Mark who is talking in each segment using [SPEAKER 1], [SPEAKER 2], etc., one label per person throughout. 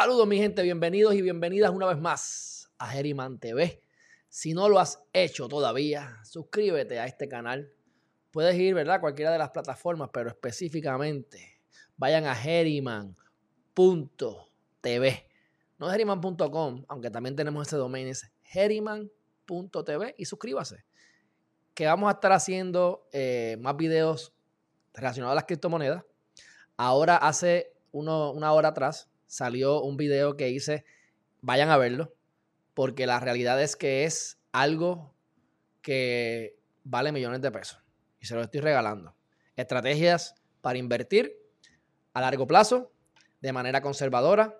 [SPEAKER 1] Saludos mi gente, bienvenidos y bienvenidas una vez más a Geriman TV. Si no lo has hecho todavía, suscríbete a este canal. Puedes ir, ¿verdad? A cualquiera de las plataformas, pero específicamente vayan a geriman.tv. No geriman.com, aunque también tenemos ese domain, es geriman.tv y suscríbase. Que vamos a estar haciendo eh, más videos relacionados a las criptomonedas. Ahora hace una hora atrás salió un video que hice, vayan a verlo, porque la realidad es que es algo que vale millones de pesos y se lo estoy regalando. Estrategias para invertir a largo plazo, de manera conservadora,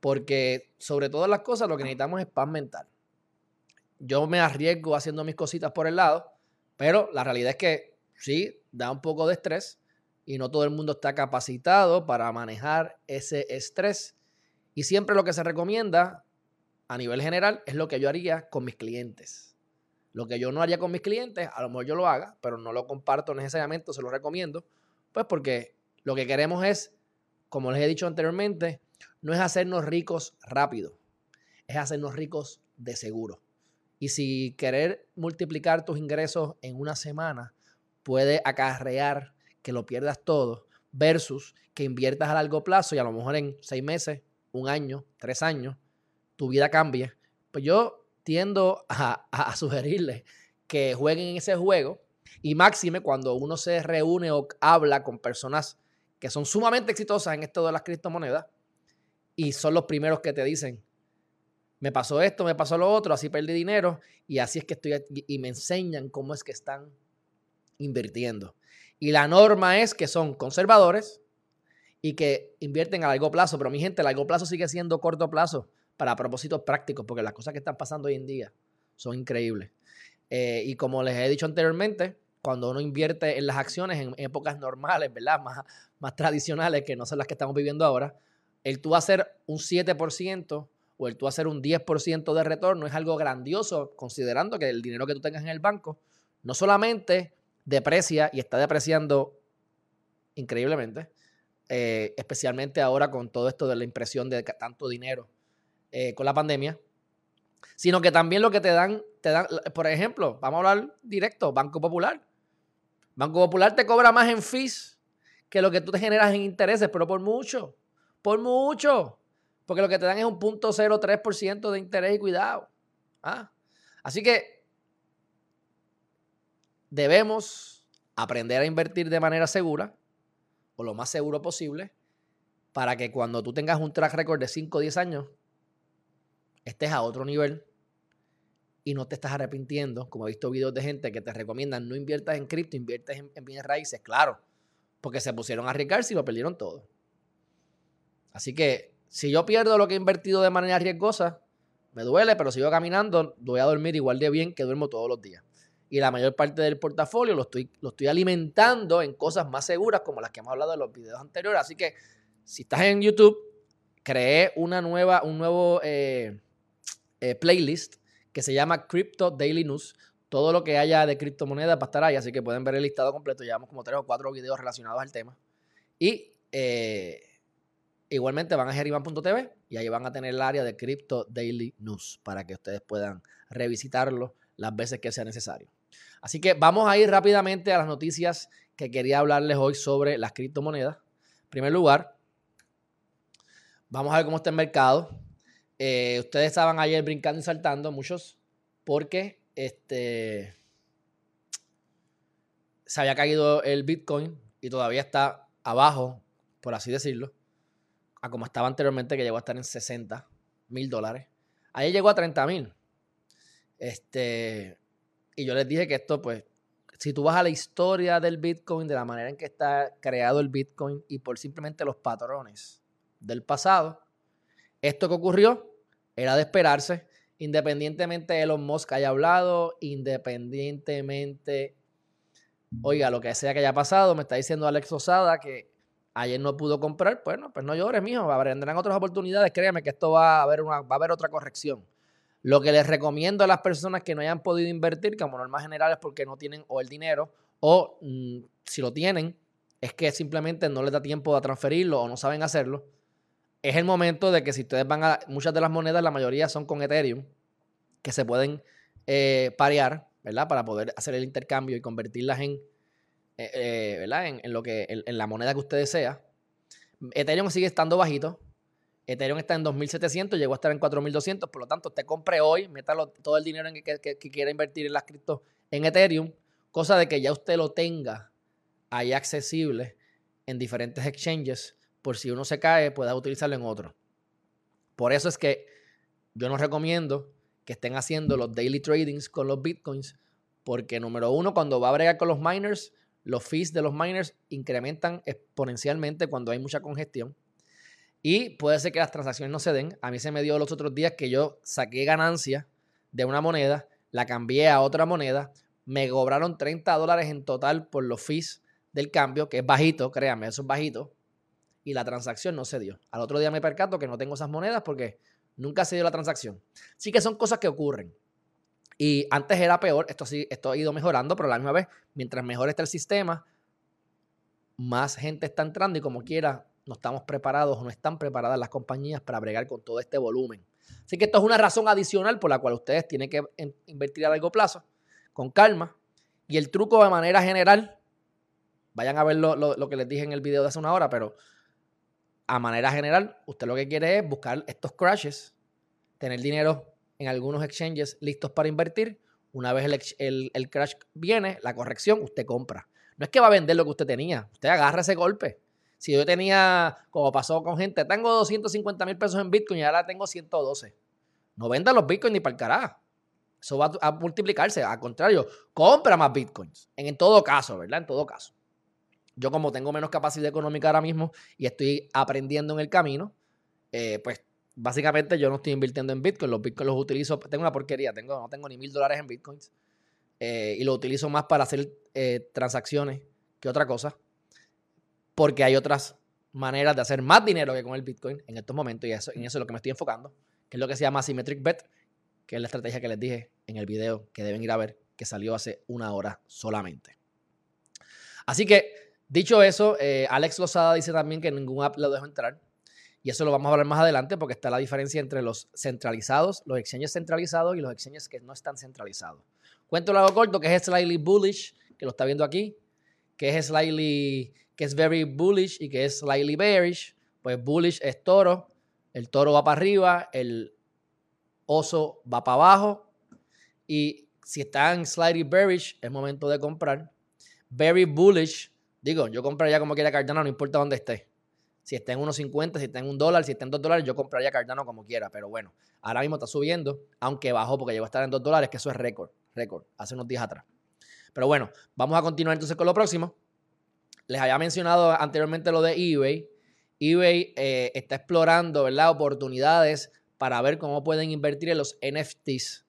[SPEAKER 1] porque sobre todas las cosas lo que necesitamos es paz mental. Yo me arriesgo haciendo mis cositas por el lado, pero la realidad es que sí, da un poco de estrés, y no todo el mundo está capacitado para manejar ese estrés. Y siempre lo que se recomienda a nivel general es lo que yo haría con mis clientes. Lo que yo no haría con mis clientes, a lo mejor yo lo haga, pero no lo comparto necesariamente, se lo recomiendo, pues porque lo que queremos es, como les he dicho anteriormente, no es hacernos ricos rápido, es hacernos ricos de seguro. Y si querer multiplicar tus ingresos en una semana puede acarrear que lo pierdas todo versus que inviertas a largo plazo y a lo mejor en seis meses, un año, tres años, tu vida cambie. Pues yo tiendo a, a sugerirles que jueguen en ese juego y máxime cuando uno se reúne o habla con personas que son sumamente exitosas en esto de las criptomonedas y son los primeros que te dicen, me pasó esto, me pasó lo otro, así perdí dinero y así es que estoy y me enseñan cómo es que están invirtiendo. Y la norma es que son conservadores y que invierten a largo plazo. Pero mi gente, largo plazo sigue siendo corto plazo para propósitos prácticos, porque las cosas que están pasando hoy en día son increíbles. Eh, y como les he dicho anteriormente, cuando uno invierte en las acciones en épocas normales, ¿verdad? Más, más tradicionales que no son las que estamos viviendo ahora, el tú hacer un 7% o el tú hacer un 10% de retorno es algo grandioso, considerando que el dinero que tú tengas en el banco no solamente deprecia y está depreciando increíblemente, eh, especialmente ahora con todo esto de la impresión de tanto dinero eh, con la pandemia, sino que también lo que te dan, te dan, por ejemplo, vamos a hablar directo, Banco Popular. Banco Popular te cobra más en fees que lo que tú te generas en intereses, pero por mucho, por mucho, porque lo que te dan es un punto 0,3% de interés y cuidado. ¿ah? Así que debemos aprender a invertir de manera segura o lo más seguro posible para que cuando tú tengas un track record de 5 o 10 años estés a otro nivel y no te estás arrepintiendo, como he visto videos de gente que te recomiendan no inviertas en cripto, inviertes en, bienes raíces, claro, porque se pusieron a arriesgar y lo perdieron todo. Así que si yo pierdo lo que he invertido de manera riesgosa, me duele, pero sigo caminando, voy a dormir igual de bien que duermo todos los días y la mayor parte del portafolio lo estoy, lo estoy alimentando en cosas más seguras como las que hemos hablado en los videos anteriores. Así que si estás en YouTube, creé una nueva, un nuevo eh, eh, playlist que se llama Crypto Daily News. Todo lo que haya de criptomonedas va a estar ahí, así que pueden ver el listado completo. Llevamos como tres o cuatro videos relacionados al tema. Y eh, igualmente van a geriman.tv y ahí van a tener el área de Crypto Daily News para que ustedes puedan revisitarlo las veces que sea necesario. Así que vamos a ir rápidamente a las noticias que quería hablarles hoy sobre las criptomonedas. En primer lugar, vamos a ver cómo está el mercado. Eh, ustedes estaban ayer brincando y saltando, muchos, porque este, se había caído el Bitcoin y todavía está abajo, por así decirlo, a como estaba anteriormente, que llegó a estar en 60 mil dólares. Ayer llegó a 30 mil. Este, y yo les dije que esto, pues, si tú vas a la historia del Bitcoin, de la manera en que está creado el Bitcoin y por simplemente los patrones del pasado, esto que ocurrió era de esperarse, independientemente de Elon Musk haya hablado, independientemente, oiga, lo que sea que haya pasado, me está diciendo Alex Osada que ayer no pudo comprar, bueno, pues no llores, mijo, vendrán otras oportunidades, créeme que esto va a haber, una, va a haber otra corrección. Lo que les recomiendo a las personas que no hayan podido invertir, como norma general, es porque no tienen o el dinero o mm, si lo tienen, es que simplemente no les da tiempo a transferirlo o no saben hacerlo. es el momento de que si ustedes van a, muchas de las monedas, la mayoría son con Ethereum, que se pueden eh, parear, ¿verdad? Para poder hacer el intercambio y convertirlas en, eh, eh, ¿verdad? En, lo que, en, la moneda que usted desea. Ethereum sigue estando bajito. Ethereum está en 2.700, llegó a estar en 4.200. Por lo tanto, usted compre hoy, métalo todo el dinero en que, quiera invertir en las cripto en Ethereum, cosa de que ya usted lo tenga ahí accesible en diferentes exchanges por si uno se cae, pueda utilizarlo en otro. Por eso es que yo no recomiendo que estén haciendo los daily tradings con los bitcoins, porque número uno, cuando va a bregar con los miners, los fees de los miners incrementan exponencialmente cuando hay mucha congestión. Y puede ser que las transacciones no se den. A mí se me dio los otros días que yo saqué ganancia de una moneda, la cambié a otra moneda, me cobraron 30 dólares en total por los fees del cambio, que es bajito, créanme, eso es bajito y la transacción no se dio. Al otro día me percato que no tengo esas monedas porque nunca se dio la transacción. Sí que son cosas que ocurren. Y antes era peor, esto sí, esto ha ido mejorando, pero a la misma vez, mientras mejor está el sistema, más gente está entrando y como quiera, no estamos preparados o no están preparadas las compañías para bregar con todo este volumen. Así que esto es una razón adicional por la cual ustedes tienen que invertir a largo plazo, con calma. Y el truco de manera general, vayan a ver lo, lo que les dije en el video de hace una hora, pero a manera general, usted lo que quiere es buscar estos crashes, tener dinero en algunos exchanges listos para invertir. Una vez el, crash viene, la corrección, usted compra. No es que va a vender lo que usted tenía, usted agarra ese golpe. Si yo tenía, como pasó con gente, tengo 250 mil pesos en Bitcoin y ahora tengo 112. No venda los Bitcoins ni para el carajo. Eso va a multiplicarse. Al contrario, compra más Bitcoins. En todo caso, ¿verdad? En todo caso. Yo como tengo menos capacidad económica ahora mismo y estoy aprendiendo en el camino, eh, pues básicamente yo no estoy invirtiendo en Bitcoin. Los Bitcoins los utilizo, tengo una porquería, tengo, no tengo ni mil dólares en Bitcoins. Eh, y lo utilizo más para hacer eh, transacciones que otra cosa. Porque hay otras maneras de hacer más dinero que con el Bitcoin en estos momentos. Y eso, en eso es lo que me estoy enfocando. Que es lo que se llama Symmetric Bet, que es la estrategia que les dije en el video que deben ir a ver, que salió hace una hora solamente. Así que Dicho eso, eh, Alex Lozada dice también que ningún app lo dejo entrar. Y eso lo vamos a hablar más adelante porque está la diferencia entre los centralizados, los exchanges centralizados y los exchanges que no están centralizados. Cuento lo corto que es slightly bullish, que lo está viendo aquí, que es slightly, que es very bullish y que es slightly bearish. Pues bullish es toro, el toro va para arriba, el oso va para abajo. Y si está en slightly bearish, es momento de comprar. Very bullish Digo, yo compraría como quiera Cardano, no importa dónde esté. Si está en 1.50, si está en un dólar, si está en 2 dólares, yo compraría Cardano como quiera. Pero bueno, ahora mismo está subiendo, aunque bajó porque llegó a estar en 2 dólares, que eso es récord, récord, hace unos días atrás. Pero bueno, vamos a continuar entonces con lo próximo. Les había mencionado anteriormente lo de eBay. eBay eh, está explorando, ¿verdad? Oportunidades para ver cómo pueden invertir en los NFTs.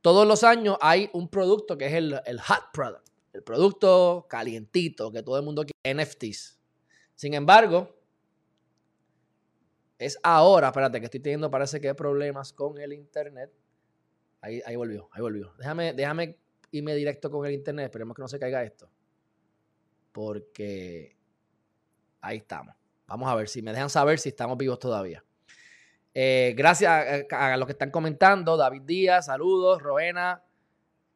[SPEAKER 1] Todos los años hay un producto que es el, el hot product el producto calientito que todo el mundo quiere, NFTs. Sin embargo, es ahora, espérate, que estoy teniendo, parece que hay problemas con el internet. Ahí, ahí volvió, ahí volvió. Déjame, déjame irme directo con el internet, esperemos que no se caiga esto. Porque ahí estamos. Vamos a ver si me dejan saber si estamos vivos todavía. Eh, gracias a, a, los que están comentando. David Díaz, saludos. Roena,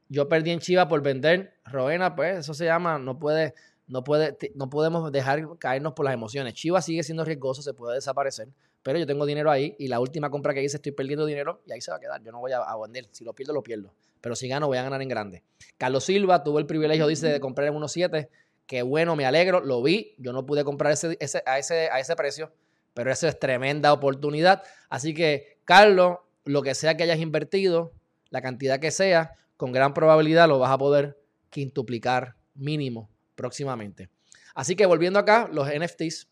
[SPEAKER 1] yo perdí en Chiva por vender. Roena, pues eso se llama, no puede, no puede, no podemos dejar caernos por las emociones. Chiva sigue siendo riesgoso, se puede desaparecer, pero yo tengo dinero ahí y la última compra que hice estoy perdiendo dinero y ahí se va a quedar. Yo no voy a, vender. Si lo pierdo, lo pierdo. Pero si gano, voy a ganar en grande. Carlos Silva tuvo el privilegio, dice, de comprar en 1.7. Qué bueno, me alegro. Lo vi. Yo no pude comprar ese, ese, a, ese, a ese precio, pero eso es tremenda oportunidad. Así que, Carlos, lo que sea que hayas invertido, la cantidad que sea, con gran probabilidad lo vas a poder quintuplicar mínimo próximamente. Así que volviendo acá, los NFTs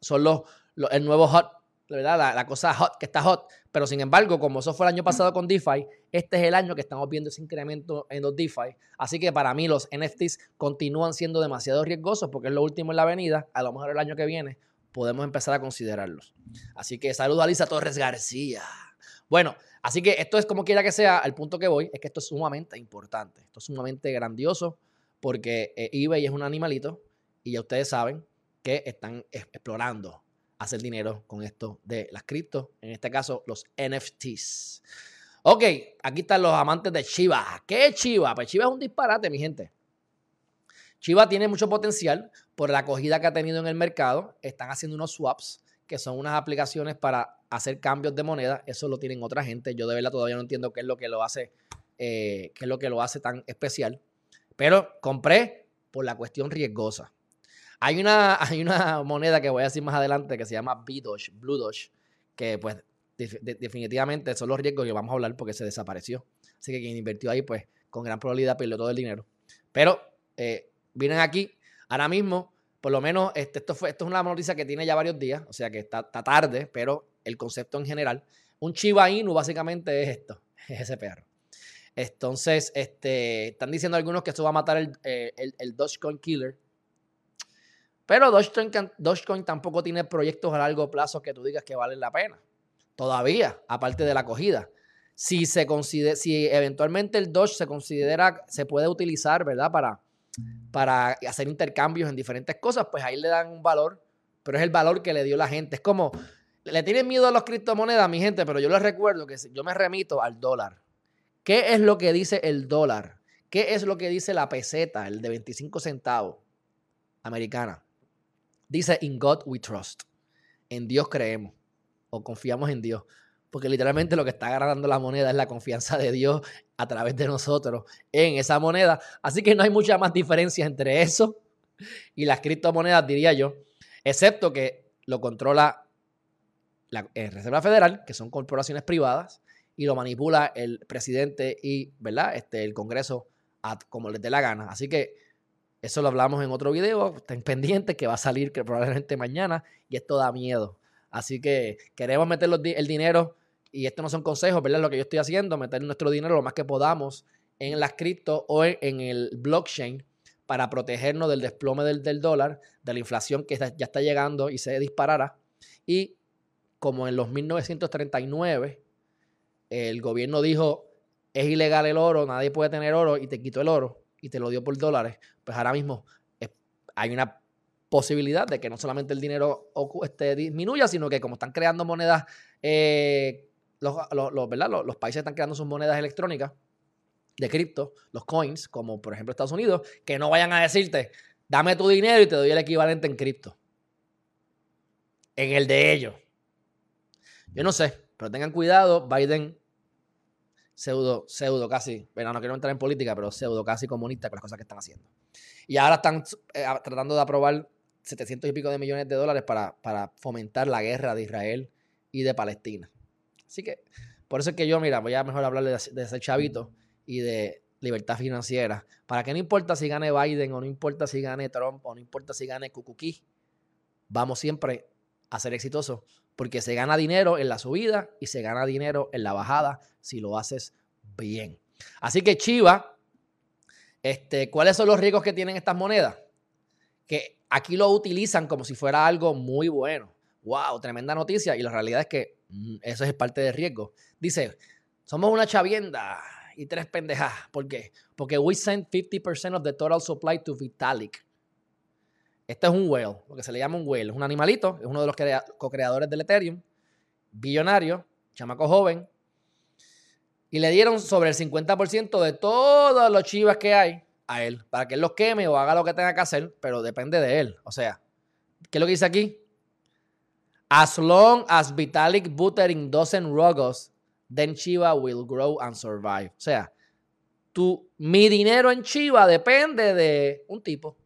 [SPEAKER 1] son los, el nuevo hot, ¿verdad? La, cosa hot que está hot. Pero sin embargo, como eso fue el año pasado con DeFi, este es el año que estamos viendo ese incremento en los DeFi. Así que para mí los NFTs continúan siendo demasiado riesgosos porque es lo último en la avenida. A lo mejor el año que viene podemos empezar a considerarlos. Así que saludo a Lisa Torres García. Bueno, Así que esto es como quiera que sea, el punto que voy es que esto es sumamente importante, esto es sumamente grandioso porque eh, eBay es un animalito y ya ustedes saben que están explorando hacer dinero con esto de las criptos, en este caso los NFTs. Ok, aquí están los amantes de Chiva. ¿Qué es Chiva? Pues Chiva es un disparate, mi gente. Chiva tiene mucho potencial por la acogida que ha tenido en el mercado. Están haciendo unos swaps, que son unas aplicaciones para hacer cambios de moneda. Eso lo tienen otra gente. Yo de verdad todavía no entiendo qué es lo que lo hace, eh, qué es lo que lo hace tan especial. Pero compré por la cuestión riesgosa. Hay una, hay una moneda que voy a decir más adelante que se llama B-Doge, Blue Doge, que pues definitivamente son los riesgos que vamos a hablar porque se desapareció. Así que quien invirtió ahí, pues con gran probabilidad perdió todo el dinero. Pero eh, vienen aquí, ahora mismo, por lo menos este, esto, fue, esto es una noticia que tiene ya varios días, o sea que está, tarde, pero el concepto en general. Un Chiba Inu básicamente es esto, es ese perro. Entonces, este, están diciendo algunos que esto va a matar el, eh, el Dogecoin Killer, pero Dogecoin, tampoco tiene proyectos a largo plazo que tú digas que valen la pena. Todavía, aparte de la acogida. Si, se considera, si eventualmente el Doge se considera, se puede utilizar, ¿verdad? Para, para hacer intercambios en diferentes cosas, pues ahí le dan un valor, pero es el valor que le dio la gente. Es como, le tienen miedo a los criptomonedas, mi gente, pero yo les recuerdo que yo me remito al dólar. ¿Qué es lo que dice el dólar? ¿Qué es lo que dice la peseta, el de 25 centavos americana? Dice, in God we trust. En Dios creemos o confiamos en Dios. Porque literalmente lo que está ganando la moneda es la confianza de Dios a través de nosotros en esa moneda. Así que no hay mucha más diferencia entre eso y las criptomonedas, diría yo. Excepto que lo controla la eh, Reserva Federal, que son corporaciones privadas, y lo manipula el presidente y ¿verdad? Este, el Congreso como les dé la gana. Así que eso lo hablamos en otro video, estén pendientes que va a salir que probablemente mañana y esto da miedo. Así que queremos meter el dinero y esto no son consejos, ¿verdad? Lo que yo estoy haciendo, meter nuestro dinero lo más que podamos en las cripto o en el blockchain para protegernos del desplome del, dólar, de la inflación que ya está llegando y se disparará. Y como en los 1939 el gobierno dijo es ilegal el oro, nadie puede tener oro y te quitó el oro y te lo dio por dólares, pues ahora mismo hay una posibilidad de que no solamente el dinero este, disminuya, sino que como están creando monedas, eh, los, los, países están creando sus monedas electrónicas de cripto, los coins, como por ejemplo Estados Unidos, que no vayan a decirte, dame tu dinero y te doy el equivalente en cripto. En el de ellos. Yo no sé, pero tengan cuidado, Biden pseudo, pseudo casi, bueno, no quiero entrar en política, pero pseudo casi comunista con las cosas que están haciendo. Y ahora están eh, tratando de aprobar 700 y pico de millones de dólares para, para fomentar la guerra de Israel y de Palestina. Así que, por eso es que yo, mira, voy a mejor hablar de, ese chavito y de libertad financiera. Para que no importa si gane Biden o no importa si gane Trump o no importa si gane Kukuki, vamos siempre a ser exitosos porque se gana dinero en la subida y se gana dinero en la bajada si lo haces bien. Así que Chiva, este, ¿cuáles son los riesgos que tienen estas monedas? Que aquí lo utilizan como si fuera algo muy bueno. ¡Wow! Tremenda noticia. Y la realidad es que mm, eso es parte del riesgo. Dice, somos una chavienda y tres pendejas. ¿Por qué? Porque we send 50% of the total supply to Vitalik. Este es un whale, lo que se le llama un whale. Es un animalito, es uno de los co-creadores del Ethereum, billonario, chamaco joven. Y le dieron sobre el 50% de todos los chivas que hay a él, para que él los queme o haga lo que tenga que hacer, pero depende de él. O sea, ¿qué es lo que dice aquí? As long as Vitalik Buterin doesn't rogos, then Chiva will grow and survive. O sea, tu, mi dinero en Chiva depende de un tipo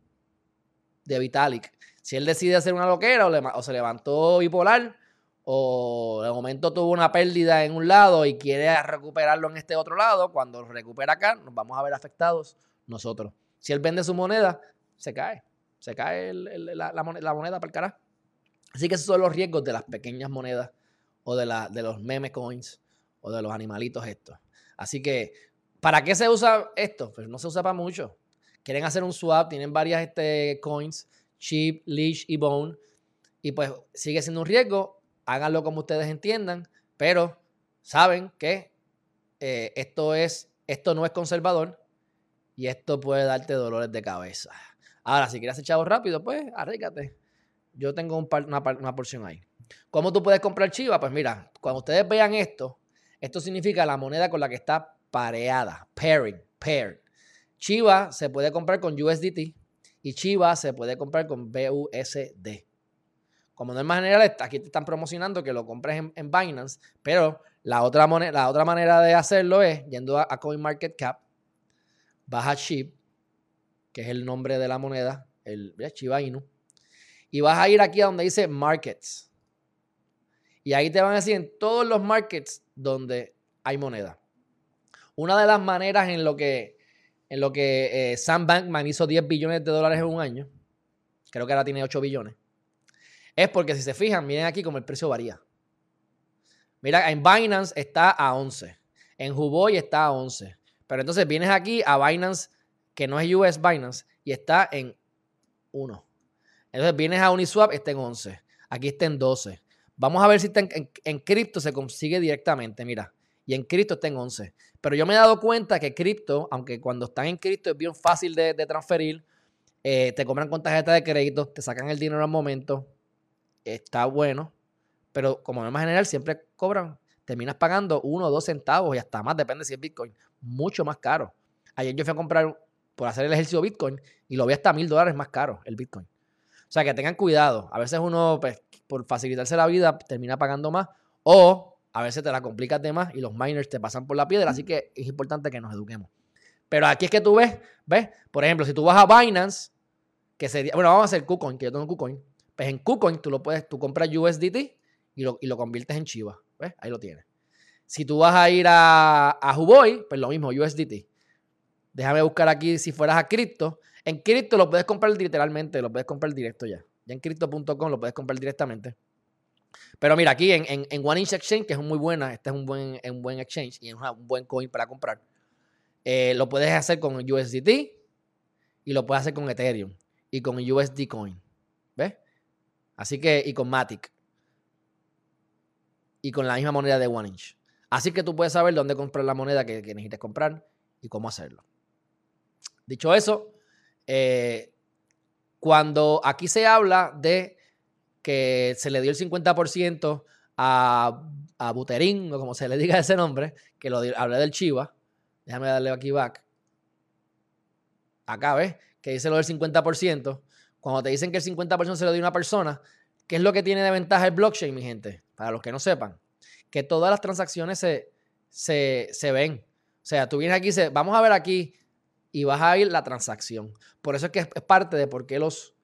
[SPEAKER 1] de Vitalik. Si él decide hacer una loquera o, se levantó bipolar o de momento tuvo una pérdida en un lado y quiere recuperarlo en este otro lado, cuando recupera acá, nos vamos a ver afectados nosotros. Si él vende su moneda, se cae. Se cae la, moneda, para el carajo. Así que esos son los riesgos de las pequeñas monedas o de, de los meme coins o de los animalitos estos. Así que, ¿para qué se usa esto? Pues no se usa para mucho quieren hacer un swap, tienen varias este, coins, chip, leash y bone, y pues sigue siendo un riesgo, háganlo como ustedes entiendan, pero saben que eh, esto, es, esto no es conservador y esto puede darte dolores de cabeza. Ahora, si quieres hacer rápido, pues arrígate. Yo tengo una, porción ahí. ¿Cómo tú puedes comprar Chiva? Pues mira, cuando ustedes vean esto, esto significa la moneda con la que está pareada, pairing, paired. Chiva se puede comprar con USDT y Chiva se puede comprar con BUSD. Como no es más general, aquí te están promocionando que lo compres en, Binance, pero la otra, moneda, la otra manera de hacerlo es yendo a, CoinMarketCap, vas a SHIB, que es el nombre de la moneda, el Chiva Inu, y vas a ir aquí a donde dice Markets. Y ahí te van a decir en todos los markets donde hay moneda. Una de las maneras en lo que, en lo que eh, Sam Bankman hizo 10 billones de dólares en un año, creo que ahora tiene 8 billones, es porque si se fijan, miren aquí como el precio varía. Mira, en Binance está a 11, en Huboy está a 11, pero entonces vienes aquí a Binance, que no es US Binance, y está en 1. Entonces vienes a Uniswap, está en 11. Aquí está en 12. Vamos a ver si está en, cripto se consigue directamente, mira. Y en cripto está en 11. Pero yo me he dado cuenta que cripto, aunque cuando están en cripto es bien fácil de, transferir, eh, te compran con tarjeta de crédito, te sacan el dinero al momento, está bueno, pero como norma general siempre cobran, terminas pagando uno o dos centavos y hasta más, depende si es Bitcoin, mucho más caro. Ayer yo fui a comprar por hacer el ejercicio Bitcoin y lo vi hasta mil dólares más caro el Bitcoin. O sea que tengan cuidado. A veces uno, pues, por facilitarse la vida, termina pagando más. O a veces te la complicas de más y los miners te pasan por la piedra. Así que es importante que nos eduquemos. Pero aquí es que tú ves, ¿ves? Por ejemplo, si tú vas a Binance, que sería, bueno, vamos a hacer KuCoin, que yo tengo KuCoin. Pues en KuCoin tú lo puedes, tú compras USDT y lo, y lo conviertes en Chiva. ¿Ves? Ahí lo tienes. Si tú vas a ir a, a Huboy, pues lo mismo, USDT. Déjame buscar aquí si fueras a cripto. En cripto lo puedes comprar literalmente, lo puedes comprar directo ya. Ya en crypto.com lo puedes comprar directamente. Pero mira, aquí en, en, One Inch Exchange, que es muy buena, este es un buen, un buen exchange y es un buen coin para comprar. Eh, lo puedes hacer con USDT y lo puedes hacer con Ethereum y con USD Coin. ¿Ves? Así que, y con Matic. Y con la misma moneda de One Inch. Así que tú puedes saber dónde comprar la moneda que, que necesites comprar y cómo hacerlo. Dicho eso, eh, cuando aquí se habla de que se le dio el 50% a, a Buterín, o como se le diga ese nombre, que lo hablé del Chiva, déjame darle aquí back. Acá, ¿ves? Que dice lo del 50%. Cuando te dicen que el 50% se lo dio una persona, ¿qué es lo que tiene de ventaja el blockchain, mi gente? Para los que no sepan, que todas las transacciones se, se, se ven. O sea, tú vienes aquí y dices, vamos a ver aquí y vas a ir la transacción. Por eso es que es parte de por qué los,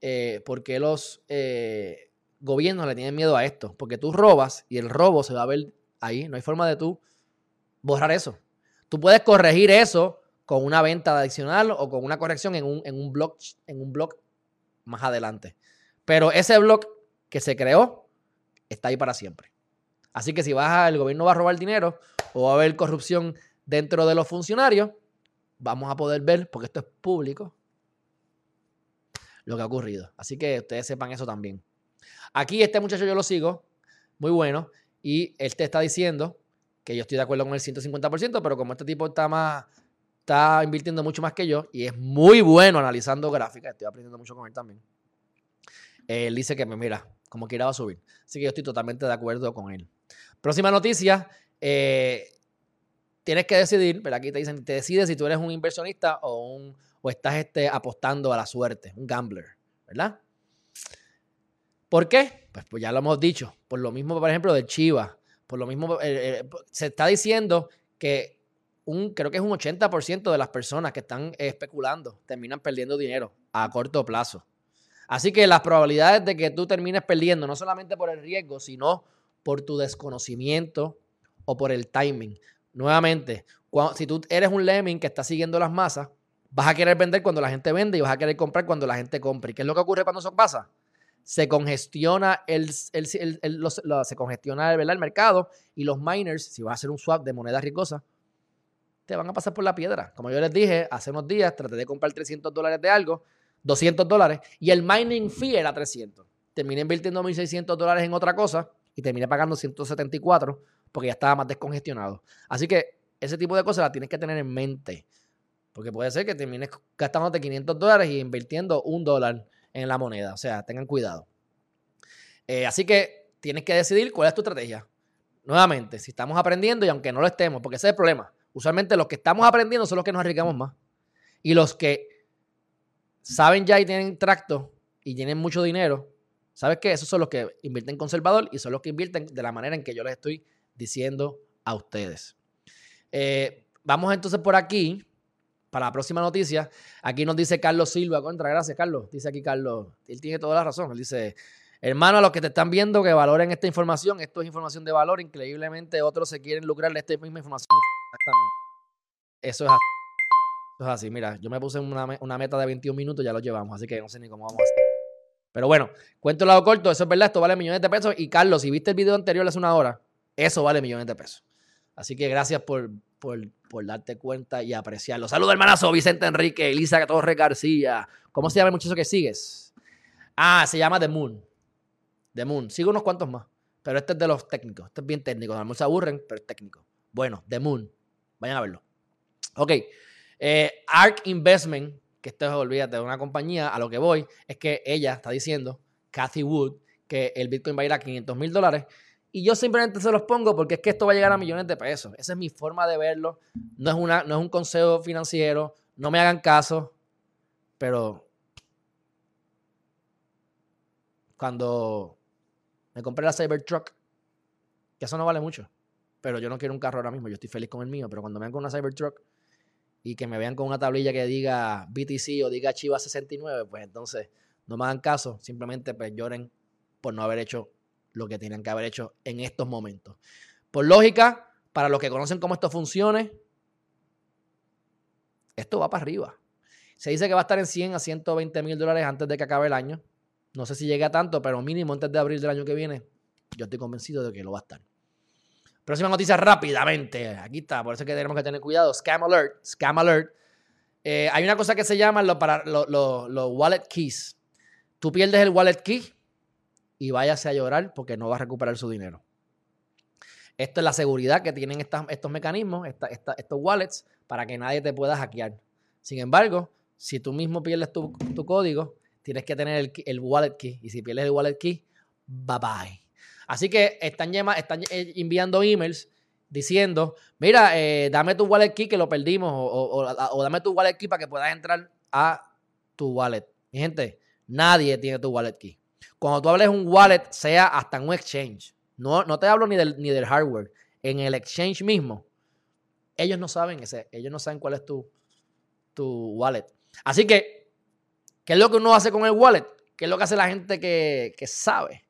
[SPEAKER 1] eh, por qué los eh, gobiernos le tienen miedo a esto. Porque tú robas y el robo se va a ver ahí. No hay forma de tú borrar eso. Tú puedes corregir eso con una venta adicional o con una corrección en un, en un, blog, en un blog más adelante. Pero ese blog que se creó está ahí para siempre. Así que si vas el gobierno va a robar dinero o va a haber corrupción dentro de los funcionarios, vamos a poder ver, porque esto es público, lo que ha ocurrido. Así que ustedes sepan eso también. Aquí este muchacho yo lo sigo, muy bueno, y él te está diciendo que yo estoy de acuerdo con el 150%, pero como este tipo está más, está invirtiendo mucho más que yo y es muy bueno analizando gráficas, estoy aprendiendo mucho con él también. Él dice que me mira, como quiera va a subir. Así que yo estoy totalmente de acuerdo con él. Próxima noticia, eh, tienes que decidir, pero aquí te dicen, te decides si tú eres un inversionista o, un, o estás este, apostando a la suerte, un gambler, ¿verdad? ¿Por qué? Pues, pues ya lo hemos dicho. Por lo mismo, por ejemplo, del Chiva. Por lo mismo, eh, eh, se está diciendo que un, creo que es un 80% de las personas que están especulando terminan perdiendo dinero a corto plazo. Así que las probabilidades de que tú termines perdiendo, no solamente por el riesgo, sino por tu desconocimiento o por el timing. Nuevamente, si tú eres un lemming que está siguiendo las masas, vas a querer vender cuando la gente vende y vas a querer comprar cuando la gente compre. ¿Y qué es lo que ocurre cuando eso pasa? Se congestiona el, se congestiona el mercado y los miners, si vas a hacer un swap de moneda riesgosa, te van a pasar por la piedra. Como yo les dije, hace unos días traté de comprar 300 dólares de algo, 200 dólares, y el mining fee era 300. Terminé invirtiendo 1.600 dólares en otra cosa y terminé pagando 174 porque ya estaba más descongestionado. Así que ese tipo de cosas las tienes que tener en mente. Porque puede ser que termines gastándote 500 dólares y invirtiendo un dólar en la moneda. O sea, tengan cuidado. Eh, así que tienes que decidir cuál es tu estrategia. Nuevamente, si estamos aprendiendo y aunque no lo estemos, porque ese es el problema. Usualmente los que estamos aprendiendo son los que nos arriesgamos más. Y los que saben ya y tienen tracto y tienen mucho dinero, ¿sabes qué? Esos son los que invierten conservador y son los que invierten de la manera en que yo les estoy diciendo a ustedes. Eh, vamos entonces por aquí para la próxima noticia. Aquí nos dice Carlos Silva, contra, gracias Carlos. Dice aquí Carlos, él tiene toda la razón. Él dice, hermano, a los que te están viendo que valoren esta información, esto es información de valor, increíblemente otros se quieren lucrar de esta misma información. Exactamente. Eso es así. Eso es así, mira, yo me puse una, meta de 21 minutos, ya lo llevamos, así que no sé ni cómo vamos a hacer. Pero bueno, cuento el lado corto, eso es verdad, esto vale millones de pesos. Y Carlos, si viste el video anterior hace una hora, eso vale millones de pesos. Así que gracias por, por, darte cuenta y apreciarlo. Saludos, hermanazo, Vicente Enrique, Elisa Torres García. ¿Cómo se llama el muchacho que sigues? Ah, se llama The Moon. The Moon. Sigo unos cuantos más. Pero este es de los técnicos. Este es bien técnico. A se aburren, pero es técnico. Bueno, The Moon. Vayan a verlo. Ok. Eh, Investment, que esto es, olvídate, de una compañía, a lo que voy, es que ella está diciendo, Cathy Wood, que el Bitcoin va a ir a 500 mil dólares y yo simplemente se los pongo porque es que esto va a llegar a millones de pesos. Esa es mi forma de verlo. No es, una, no es un consejo financiero. No me hagan caso. Pero cuando me compré la Cybertruck, que eso no vale mucho. Pero yo no quiero un carro ahora mismo. Yo estoy feliz con el mío. Pero cuando me vean con una Cybertruck y que me vean con una tablilla que diga BTC o diga Chiva 69, pues entonces no me hagan caso. Simplemente pues lloren por no haber hecho lo que tienen que haber hecho en estos momentos. Por lógica, para los que conocen cómo esto funcione, esto va para arriba. Se dice que va a estar en 100 a 120 mil dólares antes de que acabe el año. No sé si llegue a tanto, pero mínimo antes de abril del año que viene, yo estoy convencido de que lo va a estar. Próxima noticia rápidamente. Aquí está, por eso es que tenemos que tener cuidado. Scam alert, scam alert. Eh, hay una cosa que se llama los para, wallet keys. Tú pierdes el wallet key y váyase a llorar porque no va a recuperar su dinero. Esto es la seguridad que tienen estos mecanismos, estos wallets, para que nadie te pueda hackear. Sin embargo, si tú mismo pierdes tu, código, tienes que tener el, wallet key. Y si pierdes el wallet key, bye bye. Así que están, están eh, enviando emails diciendo, mira, eh, dame tu wallet key que lo perdimos o, o, dame tu wallet key para que puedas entrar a tu wallet. Mi gente, nadie tiene tu wallet key. Cuando tú hables un wallet, sea hasta un exchange, no, no te hablo ni del, ni del hardware, en el exchange mismo, ellos no saben ese, ellos no saben cuál es tu, tu wallet. Así que, ¿qué es lo que uno hace con el wallet? ¿Qué es lo que hace la gente que, sabe?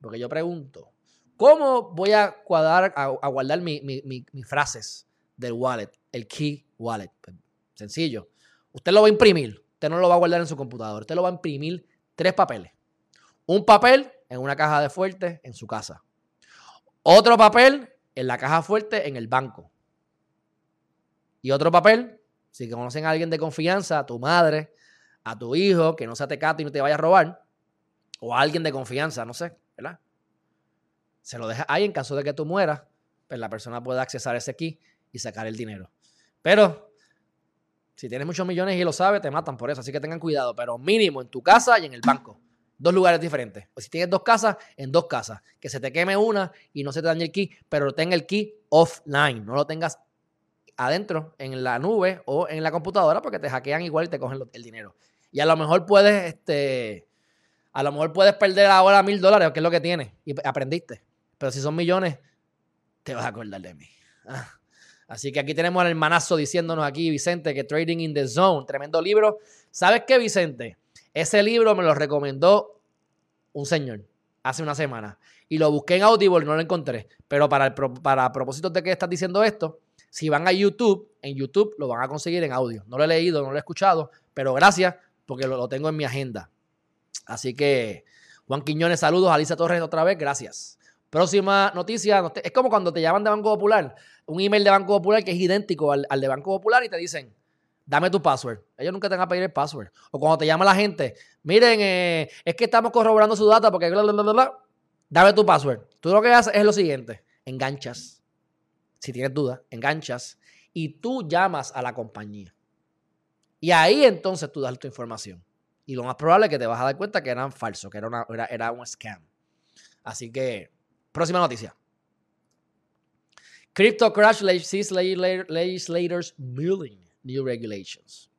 [SPEAKER 1] Porque yo pregunto, ¿cómo voy a cuadrar, a, guardar mis frases del wallet, el key wallet? Pues, sencillo. Usted lo va a imprimir, usted no lo va a guardar en su computador, usted lo va a imprimir tres papeles. Un papel en una caja de fuerte en su casa. Otro papel en la caja fuerte en el banco. Y otro papel, si conocen a alguien de confianza, a tu madre, a tu hijo, que no se te cate y no te vaya a robar, o a alguien de confianza, no sé, ¿verdad? Se lo deja ahí en caso de que tú mueras, pues la persona pueda accesar ese key y sacar el dinero. Pero si tienes muchos millones y lo sabes, te matan por eso. Así que tengan cuidado, pero mínimo en tu casa y en el banco dos lugares diferentes. O si tienes dos casas, en dos casas. Que se te queme una y no se te dañe el key, pero tenga el key offline. No lo tengas adentro, en la nube o en la computadora, porque te hackean igual y te cogen el dinero. Y a lo mejor puedes, este, a lo mejor puedes perder ahora mil dólares, que es lo que tienes, y aprendiste. Pero si son millones, te vas a acordar de mí. Ah. Así que aquí tenemos al hermanazo diciéndonos aquí, Vicente, que Trading in the Zone, tremendo libro. ¿Sabes qué, Vicente? Ese libro me lo recomendó un señor hace una semana y lo busqué en Audible y no lo encontré. Pero para, el, para propósitos de que estás diciendo esto, si van a YouTube, en YouTube lo van a conseguir en audio. No lo he leído, no lo he escuchado, pero gracias porque lo, tengo en mi agenda. Así que, Juan Quiñones, saludos. Alicia Torres otra vez, gracias. Próxima noticia, es como cuando te llaman de Banco Popular, un email de Banco Popular que es idéntico al, al de Banco Popular y te dicen, dame tu password. Ellos nunca te van a pedir el password. O cuando te llama la gente, miren, eh, es que estamos corroborando su data porque bla, bla, bla, bla, dame tu password. Tú lo que haces es lo siguiente, enganchas, si tienes dudas, enganchas y tú llamas a la compañía. Y ahí entonces tú das tu información. Y lo más probable es que te vas a dar cuenta que eran falsos, que era, era un scam. Así que, próxima noticia. Crypto crash legislators milling new regulations.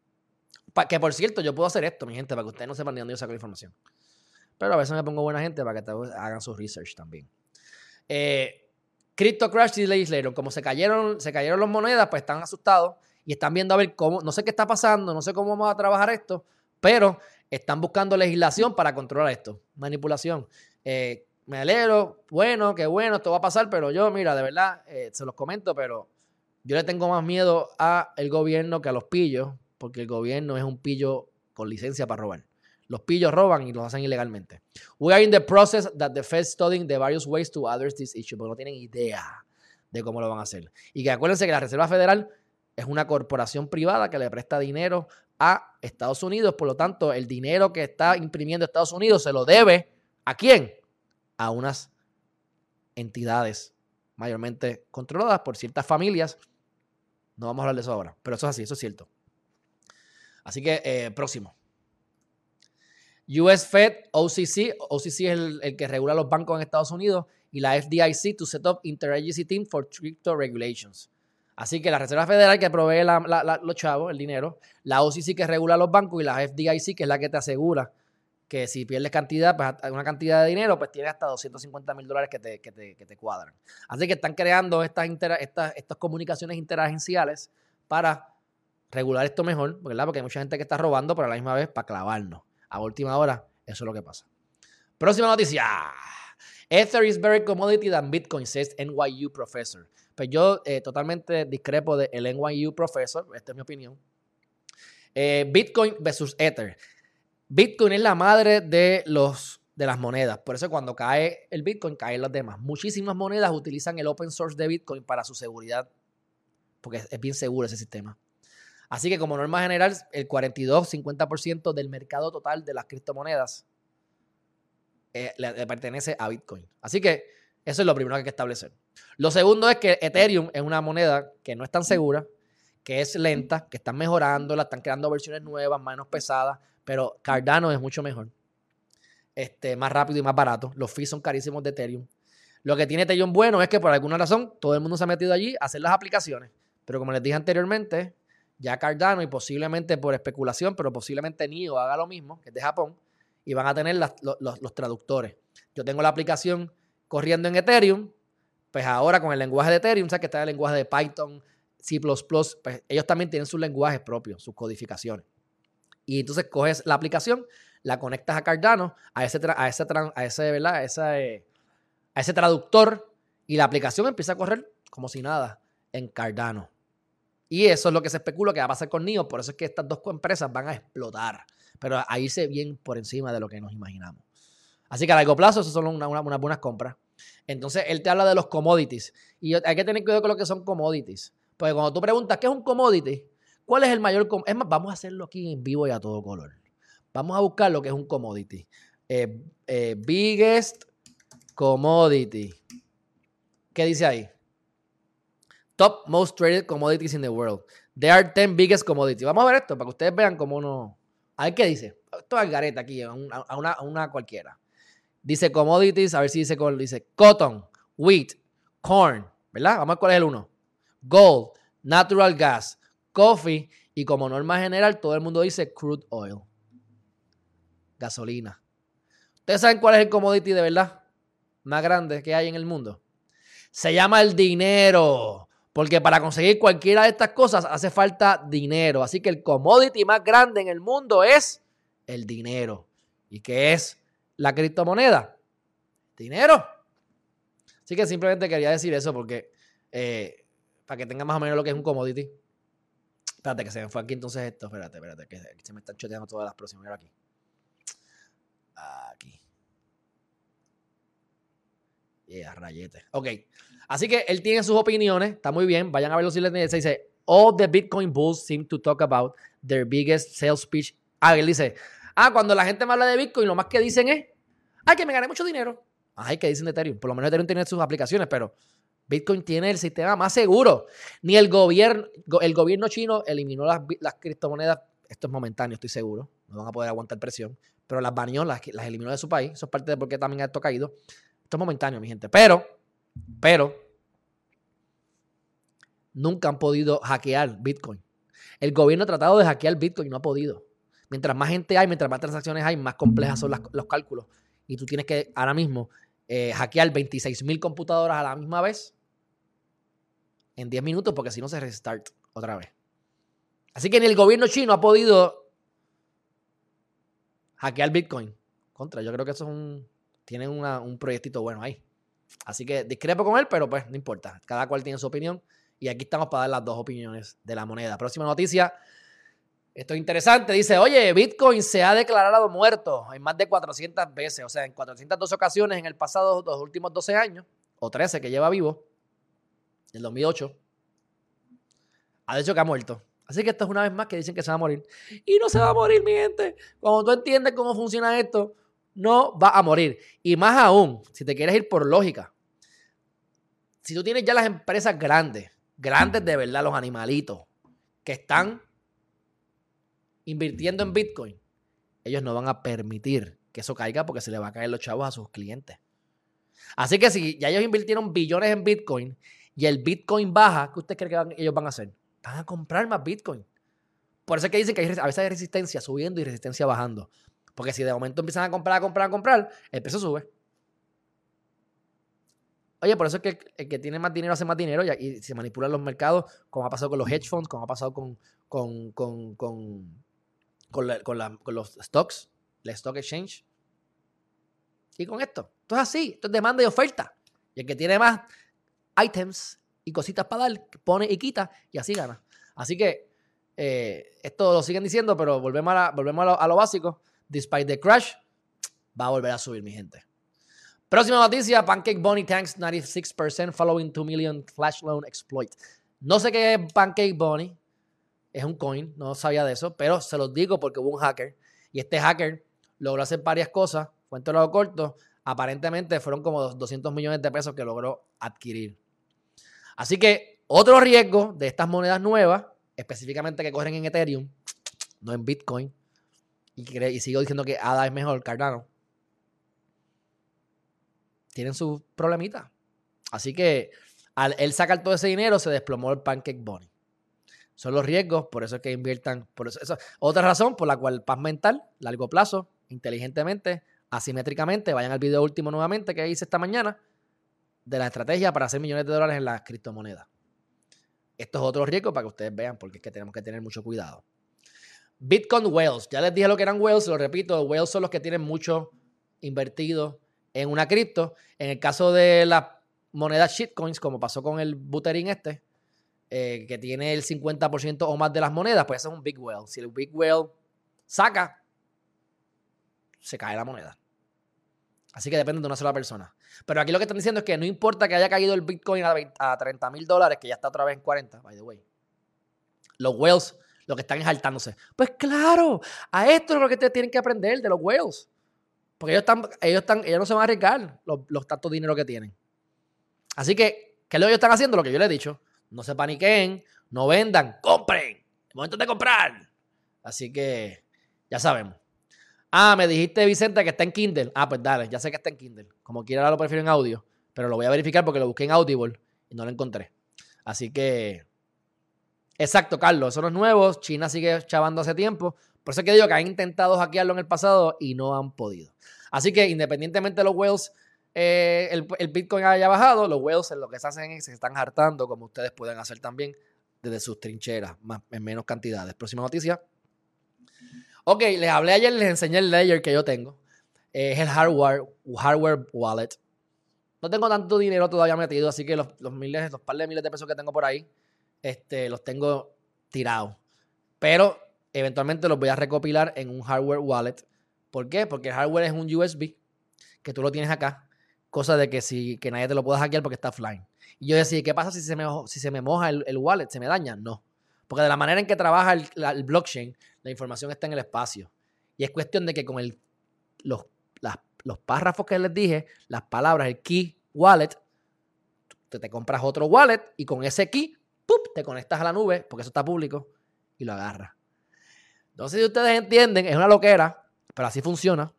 [SPEAKER 1] que por cierto, yo puedo hacer esto, mi gente, para que ustedes no sepan de dónde yo saco la información. Pero a veces me pongo buena gente para que hagan su research también. Eh, Crypto Crash Legislator, como se cayeron, se cayeron las monedas, pues están asustados y están viendo a ver cómo, no sé qué está pasando, no sé cómo vamos a trabajar esto, pero están buscando legislación para controlar esto, manipulación. Eh, me alegro, bueno, qué bueno, esto va a pasar, pero yo, mira, de verdad, eh, se los comento, pero yo le tengo más miedo al gobierno que a los pillos, porque el gobierno es un pillo con licencia para robar. Los pillos roban y los hacen ilegalmente. We are in the process that the Fed studying the various ways to address this issue, porque no tienen idea de cómo lo van a hacer. Y que acuérdense que la Reserva Federal es una corporación privada que le presta dinero a Estados Unidos, por lo tanto, el dinero que está imprimiendo Estados Unidos se lo debe a quién? A unas entidades mayormente controladas por ciertas familias. No vamos a hablar de eso ahora, pero eso es así, eso es cierto. Así que, eh, próximo. US Fed, OCC, OCC es el, que regula los bancos en Estados Unidos, y la FDIC to set up Interagency Team for Crypto Regulations. Así que la Reserva Federal que provee los chavos, el dinero, la OCC que regula los bancos y la FDIC que es la que te asegura que si pierdes cantidad, pues una cantidad de dinero, pues tienes hasta 250 mil dólares que te, que, te, cuadran. Así que están creando estas, estas, estas comunicaciones interagenciales para regular esto mejor, ¿verdad? Porque hay mucha gente que está robando, pero a la misma vez para clavarnos a última hora, eso es lo que pasa. Próxima noticia. Ether is very commodity than Bitcoin, says NYU professor. Pues yo eh, totalmente discrepo del NYU professor, esta es mi opinión. Eh, Bitcoin versus Ether. Bitcoin es la madre de, los, de las monedas. Por eso cuando cae el Bitcoin, caen las demás. Muchísimas monedas utilizan el open source de Bitcoin para su seguridad, porque es bien seguro ese sistema. Así que como norma general, el 42-50% del mercado total de las criptomonedas eh, le, pertenece a Bitcoin. Así que eso es lo primero que hay que establecer. Lo segundo es que Ethereum es una moneda que no es tan segura, que es lenta, que están mejorando, la están creando versiones nuevas, menos pesadas, pero Cardano es mucho mejor. Este, más rápido y más barato. Los fees son carísimos de Ethereum. Lo que tiene Ethereum bueno es que por alguna razón todo el mundo se ha metido allí a hacer las aplicaciones. Pero como les dije anteriormente, ya Cardano y posiblemente por especulación, pero posiblemente NIO haga lo mismo, que es de Japón, y van a tener los, traductores. Yo tengo la aplicación corriendo en Ethereum, pues ahora con el lenguaje de Ethereum, sabes que está el lenguaje de Python, C++, pues ellos también tienen sus lenguajes propios, sus codificaciones. Y entonces coges la aplicación, la conectas a Cardano, a ese, a ese, a ese, ¿verdad? A ese, a ese traductor, y la aplicación empieza a correr como si nada en Cardano. Y eso es lo que se especula que va a pasar con NIO. Por eso es que estas dos empresas van a explotar. Pero a irse bien por encima de lo que nos imaginamos. Así que a largo plazo, eso son unas buenas compras. Entonces, él te habla de los commodities. Y hay que tener cuidado con lo que son commodities. Porque cuando tú preguntas, ¿qué es un commodity? ¿Cuál es el mayor? Es más, vamos a hacerlo aquí en vivo y a todo color. Vamos a buscar lo que es un commodity. Eh, eh, biggest commodity. ¿Qué dice ahí? Top most traded commodities in the world. There are 10 biggest commodities. Vamos a ver esto para que ustedes vean cómo no. A qué dice. Esto es gareta aquí, a una, una, cualquiera. Dice commodities, a ver si dice, dice cotton, wheat, corn, ¿verdad? Vamos a ver cuál es el uno. Gold, natural gas, coffee y como norma general todo el mundo dice crude oil. Gasolina. ¿Ustedes saben cuál es el commodity de verdad más grande que hay en el mundo? Se llama el dinero. Porque para conseguir cualquiera de estas cosas hace falta dinero. Así que el commodity más grande en el mundo es el dinero. ¿Y qué es la criptomoneda? Dinero. Así que simplemente quería decir eso porque eh, para que tenga más o menos lo que es un commodity. Espérate, que se me fue aquí entonces esto. Espérate, espérate, que se me están choteando todas las próximas. Mira aquí. Aquí. Yeah, rayete. Ok. Así que él tiene sus opiniones, está muy bien. Vayan a verlo si les dice, all the Bitcoin bulls seem to talk about their biggest sales pitch. Ah, él dice, ah, cuando la gente me habla de Bitcoin, lo más que dicen es, ay, que me gané mucho dinero. Ay, que dicen de Ethereum. Por lo menos Ethereum tiene sus aplicaciones, pero Bitcoin tiene el sistema más seguro. Ni el gobierno, el gobierno chino eliminó las, criptomonedas. Esto es momentáneo, estoy seguro. no van a poder aguantar presión, pero las baneó, las, las eliminó de su país, eso es parte de por qué también esto ha caído. Esto es momentáneo, mi gente, pero, pero, nunca han podido hackear Bitcoin. El gobierno ha tratado de hackear Bitcoin y no ha podido. Mientras más gente hay, mientras más transacciones hay, más complejas son los cálculos. Y tú tienes que ahora mismo eh, hackear 26 mil computadoras a la misma vez en 10 minutos porque si no se restart otra vez. Así que ni el gobierno chino ha podido hackear Bitcoin. Contra, yo creo que eso es un. Tienen un proyectito bueno ahí. Así que discrepo con él, pero pues no importa. Cada cual tiene su opinión. Y aquí estamos para dar las dos opiniones de la moneda. Próxima noticia. Esto es interesante. Dice, oye, Bitcoin se ha declarado muerto en más de 400 veces. O sea, en 412 ocasiones en el pasado, los últimos 12 años, o 13 que lleva vivo, el 2008, ha dicho que ha muerto. Así que esto es una vez más que dicen que se va a morir. Y no se va a morir, mi gente. Cuando tú entiendes cómo funciona esto, no va a morir. Y más aún, si te quieres ir por lógica, si tú tienes ya las empresas grandes, grandes de verdad, los animalitos, que están invirtiendo en Bitcoin, ellos no van a permitir que eso caiga porque se le va a caer los chavos a sus clientes. Así que si ya ellos invirtieron billones en Bitcoin y el Bitcoin baja, ¿qué usted cree que ellos van a hacer? Van a comprar más Bitcoin. Por eso es que dicen que a veces hay resistencia subiendo y resistencia bajando. Porque si de momento empiezan a comprar, a comprar, a comprar, el precio sube. Oye, por eso es que el que tiene más dinero hace más dinero y, se manipulan los mercados, como ha pasado con los hedge funds, como ha pasado con, con, con, con, con los stocks, la stock exchange. Y con esto. Esto es así. Esto es demanda y oferta. Y el que tiene más items y cositas para dar, pone y quita y así gana. Así que eh, esto lo siguen diciendo, pero volvemos, a, lo, básico. Despite the crash, va a volver a subir, mi gente. Próxima noticia: Pancake Bunny tanks 96% following 2 million flash loan exploit. No sé qué es Pancake Bunny. Es un coin, no sabía de eso, pero se los digo porque hubo un hacker. Y este hacker logró hacer varias cosas. Cuento lo corto. Aparentemente fueron como 200 millones de pesos que logró adquirir. Así que otro riesgo de estas monedas nuevas, específicamente que corren en Ethereum, no en Bitcoin, y, sigo diciendo que ADA es mejor, Cardano, tienen sus problemitas. Así que al él sacar todo ese dinero, se desplomó el Pancake Bunny. Son los riesgos, por eso es que inviertan. Otra razón por la cual paz mental, largo plazo, inteligentemente, asimétricamente, vayan al video último nuevamente que hice esta mañana de la estrategia para hacer millones de dólares en las criptomonedas. Esto es otro riesgo para que ustedes vean, porque es que tenemos que tener mucho cuidado. Bitcoin Whales. Ya les dije lo que eran whales, lo repito, whales son los que tienen mucho invertido en una cripto. En el caso de las monedas shitcoins, como pasó con el Buterin este, eh, que tiene el 50% o más de las monedas, pues eso es un big whale. Si el big whale saca, se cae la moneda. Así que depende de una sola persona. Pero aquí lo que están diciendo es que no importa que haya caído el Bitcoin a, 30 mil dólares, que ya está otra vez en 40, by the way. Los whales lo que están es saltándose. Pues claro, a esto es lo que ustedes tienen que aprender de los whales. Porque ellos están, ellos están, ellos no se van a arriesgar los, los tantos dinero que tienen. Así que, ¿qué es lo que ellos están haciendo? Lo que yo les he dicho. No se paniquen, no vendan, compren. momento de comprar. Así que, ya sabemos. Ah, me dijiste, Vicente, que está en Kindle. Ah, pues dale, ya sé que está en Kindle. Como quiera lo prefiero en audio, pero lo voy a verificar porque lo busqué en Audible y no lo encontré. Así que, exacto, Carlos, eso no es nuevo. China sigue chavando hace tiempo. Por eso es que digo que han intentado hackearlo en el pasado y no han podido. Así que, independientemente de los whales, eh, el, Bitcoin haya bajado, los whales lo que se hacen es que se están hartando, como ustedes pueden hacer también desde sus trincheras, más, en menos cantidades. Próxima noticia. Ok, les hablé ayer, les enseñé el layer que yo tengo. es el hardware, hardware wallet. No tengo tanto dinero todavía metido, así que los, miles, los par de miles de pesos que tengo por ahí, este, los tengo tirados. Pero eventualmente los voy a recopilar en un hardware wallet. ¿Por qué? Porque el hardware es un USB que tú lo tienes acá. Cosa de que, si, que nadie te lo pueda hackear porque está offline. Y yo decía, ¿qué pasa si se me, si se me moja el wallet? ¿Se me daña? No. Porque de la manera en que trabaja el, blockchain, la información está en el espacio. Y es cuestión de que con los, párrafos que les dije, las palabras, el key wallet, te, te compras otro wallet y con ese key, te conectas a la nube, porque eso está público, y lo agarras. Sé si ustedes entienden, es una loquera, pero así funciona.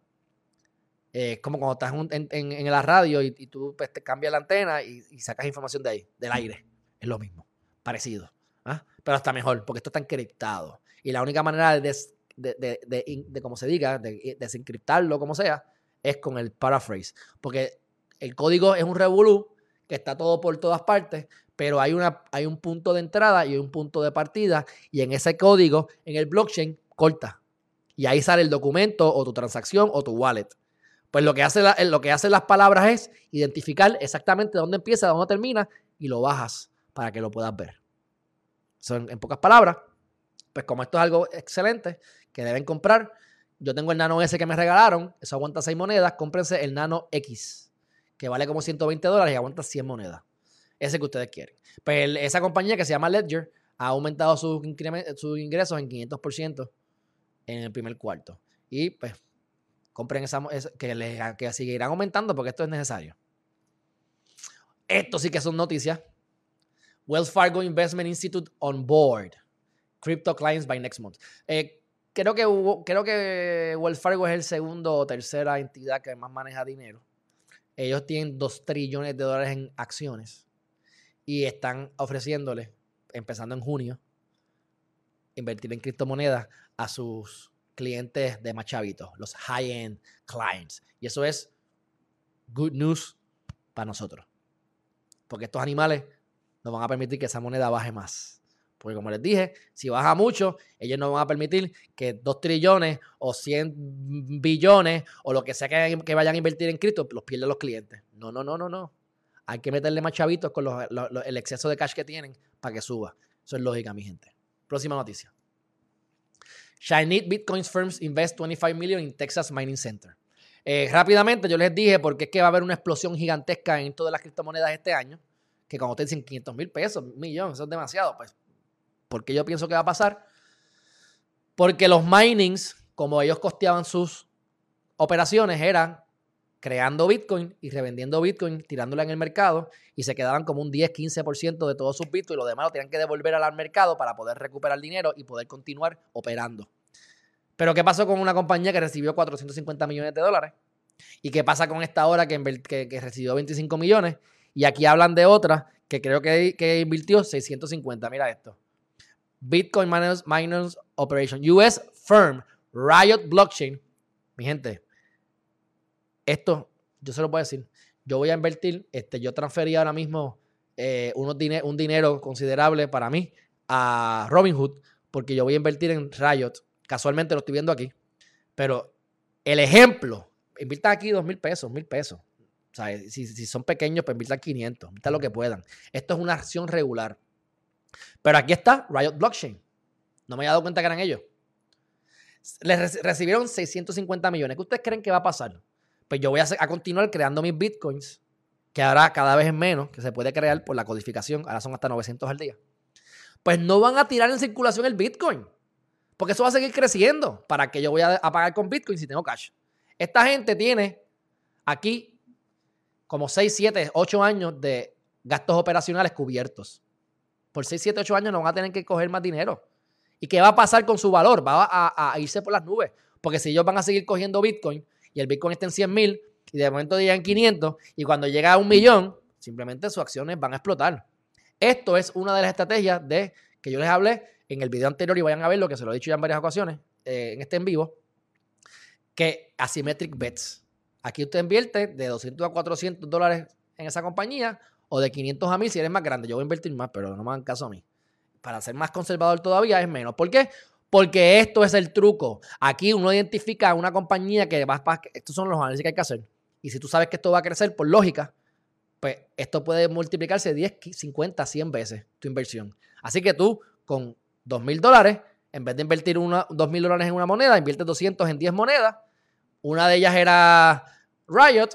[SPEAKER 1] Es como cuando estás en, la radio y, tú pues, te cambias la antena y, sacas información de ahí, del aire. Es lo mismo, parecido. ¿Ah? Pero hasta mejor, porque esto está encriptado. Y la única manera de, como se diga, de desencriptarlo, como sea, es con el paraphrase. Porque el código es un revolú que está todo por todas partes, pero hay, una, hay un punto de entrada y un punto de partida, y en ese código, en el blockchain, corta. Y ahí sale el documento o tu transacción o tu wallet. Pues lo que, hace lo que hacen las palabras es identificar exactamente dónde empieza, dónde termina, y lo bajas para que lo puedas ver. Son, en pocas palabras, pues como esto es algo excelente que deben comprar, yo tengo el Nano S que me regalaron, eso aguanta 6 monedas, cómprense el Nano X, que vale como 120 dólares y aguanta 100 monedas. Ese que ustedes quieren. Pues esa compañía que se llama Ledger ha aumentado sus, ingresos en 500% en el primer cuarto. Y pues compren esa, que, les, que seguirán aumentando porque esto es necesario. Esto sí que son noticias. Wells Fargo Investment Institute on board. Crypto clients by next month. Eh, creo que hubo, creo que Wells Fargo es el segundo o tercera entidad que más maneja dinero. Ellos tienen 2 trillones de dólares en acciones y están ofreciéndole, empezando en junio, invertir en criptomonedas a sus clientes de más los high-end clients. Y eso es good news para nosotros. Porque estos animales nos van a permitir que esa moneda baje más. Porque como les dije, si baja mucho, ellos no van a permitir que 2 trillones o 100 billones o lo que sea que, vayan a invertir en cripto los pierdan los clientes. No, no, no, no, no. Hay que meterle más chavitos con el exceso de cash que tienen para que suba. Eso es lógica, mi gente. Próxima noticia. Chinese Bitcoin Firms invest 25 million in Texas Mining Center. Eh, rápidamente, yo les dije porque es que va a haber una explosión gigantesca en todas las criptomonedas este año. Que como ustedes dicen 500 mil pesos, un millón, eso es demasiado. Pues ¿Por qué yo pienso que va a pasar? Porque los minings, como ellos costeaban sus operaciones, eran creando Bitcoin y revendiendo Bitcoin, tirándola en el mercado y se quedaban como un 10-15% de todos sus Bitcoin y lo demás lo tenían que devolver al mercado para poder recuperar dinero y poder continuar operando. Pero ¿qué pasó con una compañía que recibió 450 millones de dólares? ¿Y qué pasa con esta hora que, recibió 25 millones? Y aquí hablan de otra que creo que, invirtió 650. Mira esto. Bitcoin Miners, Operation, US Firm, Riot Blockchain. Mi gente, esto yo se lo a decir. Yo voy a invertir, este, yo transferí ahora mismo eh, un dinero considerable para mí a Robinhood, porque yo voy a invertir en Riot. Casualmente lo estoy viendo aquí. Pero el ejemplo, inviertan aquí dos mil pesos, mil pesos. O sea, si, si, son pequeños, pues inviertan 500, inviertan lo que puedan. Esto es una acción regular. Pero aquí está Riot Blockchain. No me había dado cuenta que eran ellos. Les recibieron 650 millones. ¿Qué ustedes creen que va a pasar? Pues yo voy a, continuar creando mis bitcoins, que ahora cada vez es menos, que se puede crear por la codificación. Ahora son hasta 900 al día. Pues no van a tirar en circulación el bitcoin. Porque eso va a seguir creciendo. ¿Para que yo voy a, a pagar con bitcoin si tengo cash? Esta gente tiene aquí como 6, 7, 8 años de gastos operacionales cubiertos por 6, 7, 8 años no van a tener que coger más dinero. ¿Y qué va a pasar con su valor? Va a, irse por las nubes. Porque si ellos van a seguir cogiendo Bitcoin y el Bitcoin está en 100 mil y de momento llegan 500 y cuando llega a un millón, simplemente sus acciones van a explotar. Esto es una de las estrategias de que yo les hablé en el video anterior y vayan a ver lo que se lo he dicho ya en varias ocasiones eh, en este en vivo, que asymmetric bets. Aquí usted invierte de 200 a 400 dólares en esa compañía o de 500 a 1000 si eres más grande. Yo voy a invertir más, pero no me hagan caso a mí. Para ser más conservador todavía es menos. ¿Por qué? Porque esto es el truco. Aquí uno identifica una compañía que va a... Estos son los análisis que hay que hacer. Y si tú sabes que esto va a crecer por lógica, pues esto puede multiplicarse 10, 50, 100 veces tu inversión. Así que tú con 2 mil dólares, en vez de invertir 2 mil dólares en una moneda, inviertes 200 en 10 monedas. Una de ellas era Riot.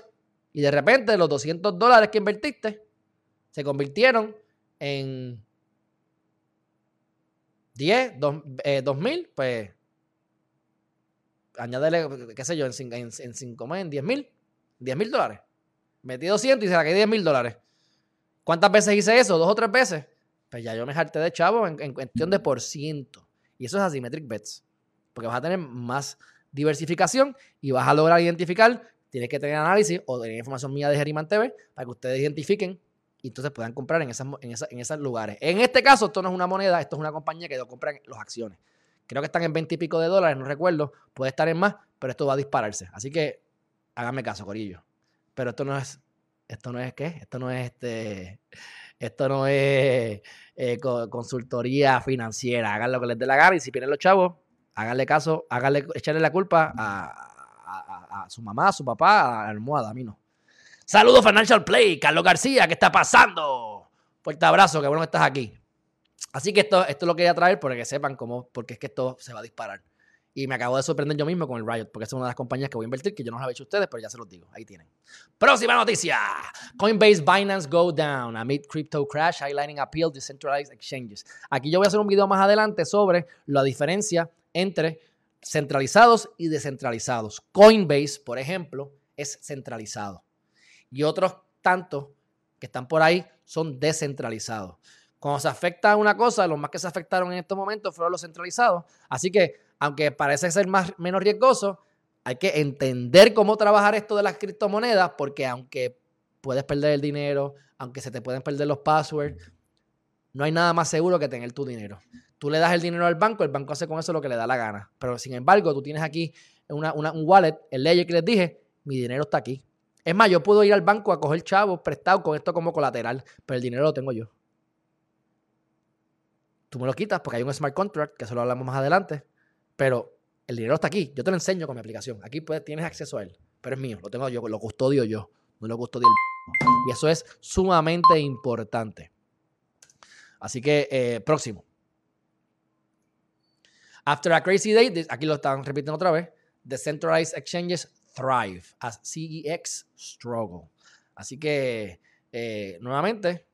[SPEAKER 1] Y de repente los 200 dólares que invertiste se convirtieron en 10, 2000, eh, pues añádele, qué sé yo, en 5 en, en, cinco en 10 mil, 10 mil dólares. Metí 200 y se saqué 10 mil dólares. ¿Cuántas veces hice eso? ¿Dos o tres veces? Pues ya yo me harté de chavo en, cuestión de por ciento. Y eso es asymmetric bets. porque vas a tener más diversificación y vas a lograr identificar, tienes que tener análisis o tener información mía de Geriman TV para que ustedes identifiquen y entonces puedan comprar en, esas, en, en esos lugares. En este caso, esto no es una moneda, esto es una compañía que compra las acciones. Creo que están en 20 y pico de dólares, no recuerdo, puede estar en más, pero esto va a dispararse. Así que háganme caso, Corillo. Pero esto no es, esto no es qué, esto no es este, esto no es eh, consultoría financiera. Hagan lo que les dé la gana y si pierden los chavos, háganle caso, háganle, echarle la culpa a, su mamá, a su papá, a la almohada, a mí no. Saludos Financial Play, Carlos García, ¿qué está pasando? Fuerte abrazo, qué bueno que estás aquí. Así que esto, esto lo quería traer para que sepan cómo, porque es que esto se va a disparar. Y me acabo de sorprender yo mismo con el Riot, porque es una de las compañías que voy a invertir, que yo no las había hecho ustedes, pero ya se los digo. Ahí tienen. Próxima noticia. Coinbase Binance go down amid crypto crash, highlighting appeal decentralized exchanges. Aquí yo voy a hacer un video más adelante sobre la diferencia entre centralizados y descentralizados. Coinbase, por ejemplo, es centralizado. Y otros tantos que están por ahí son descentralizados. Cuando se afecta una cosa, los más que se afectaron en estos momentos fueron los centralizados. Así que aunque parece ser más, menos riesgoso, hay que entender cómo trabajar esto de las criptomonedas, porque aunque puedes perder el dinero, aunque se te pueden perder los passwords, no hay nada más seguro que tener tu dinero. Tú le das el dinero al banco, el banco hace con eso lo que le da la gana. Pero sin embargo, tú tienes aquí un wallet, el ley que les dije, mi dinero está aquí. Es más, yo puedo ir al banco a coger chavos prestados con esto como colateral, pero el dinero lo tengo yo. Tú me lo quitas porque hay un smart contract, que eso lo hablamos más adelante, pero el dinero está aquí. Yo te lo enseño con mi aplicación. Aquí puedes, tienes acceso a él. Pero es mío. Lo tengo yo. Lo custodio yo. No lo custodio el... Y eso es sumamente importante. Así que, eh, próximo. After a crazy day, aquí lo están repitiendo otra vez. The centralized exchanges thrive as CEX struggle. Así que, eh, nuevamente,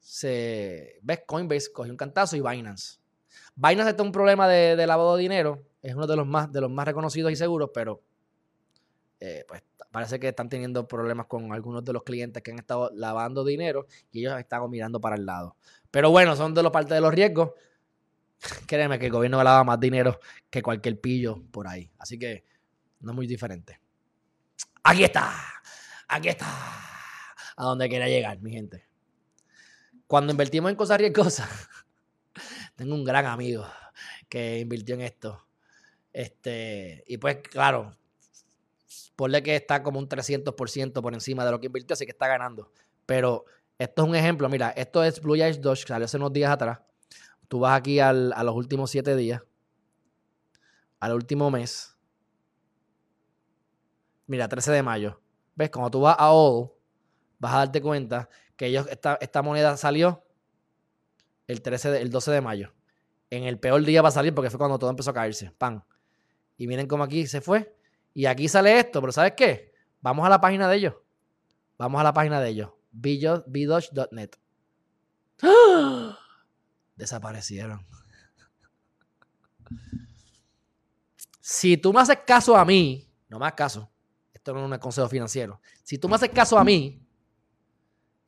[SPEAKER 1] se ves Coinbase cogió un cantazo y Binance. Binance está un problema de, lavado de dinero. Es uno de los más, de los más reconocidos y seguros, pero eh, pues parece que están teniendo problemas con algunos de los clientes que han estado lavando dinero y ellos están mirando para el lado. Pero bueno, son de los partes de los riesgos. Créeme que el gobierno lava más dinero que cualquier pillo por ahí. Así que no es muy diferente. Aquí está. Aquí está. A donde quiera llegar, mi gente. Cuando invertimos en cosas riesgosas, tengo un gran amigo que invirtió en esto. Este, y pues, claro, ponle que está como un 300% por encima de lo que invirtió, así que está ganando. Pero esto es un ejemplo. Mira, esto es Blue Eyes Dodge, salió hace unos días atrás. Tú vas aquí a los últimos siete días, al último mes. Mira, 13 de mayo. ¿Ves? Cuando tú vas a All, vas a darte cuenta que ellos, esta, esta moneda salió el, 13 el 12 de mayo. En el peor día va a salir porque fue cuando todo empezó a caerse. Pan. Y miren cómo aquí se fue. Y aquí sale esto, pero ¿sabes qué? Vamos a la página de ellos. Vamos a la página de ellos. Bidosh.net. Desaparecieron. Si tú me haces caso a mí, no me hagas caso, esto no es un consejo financiero. Si tú me haces caso a mí,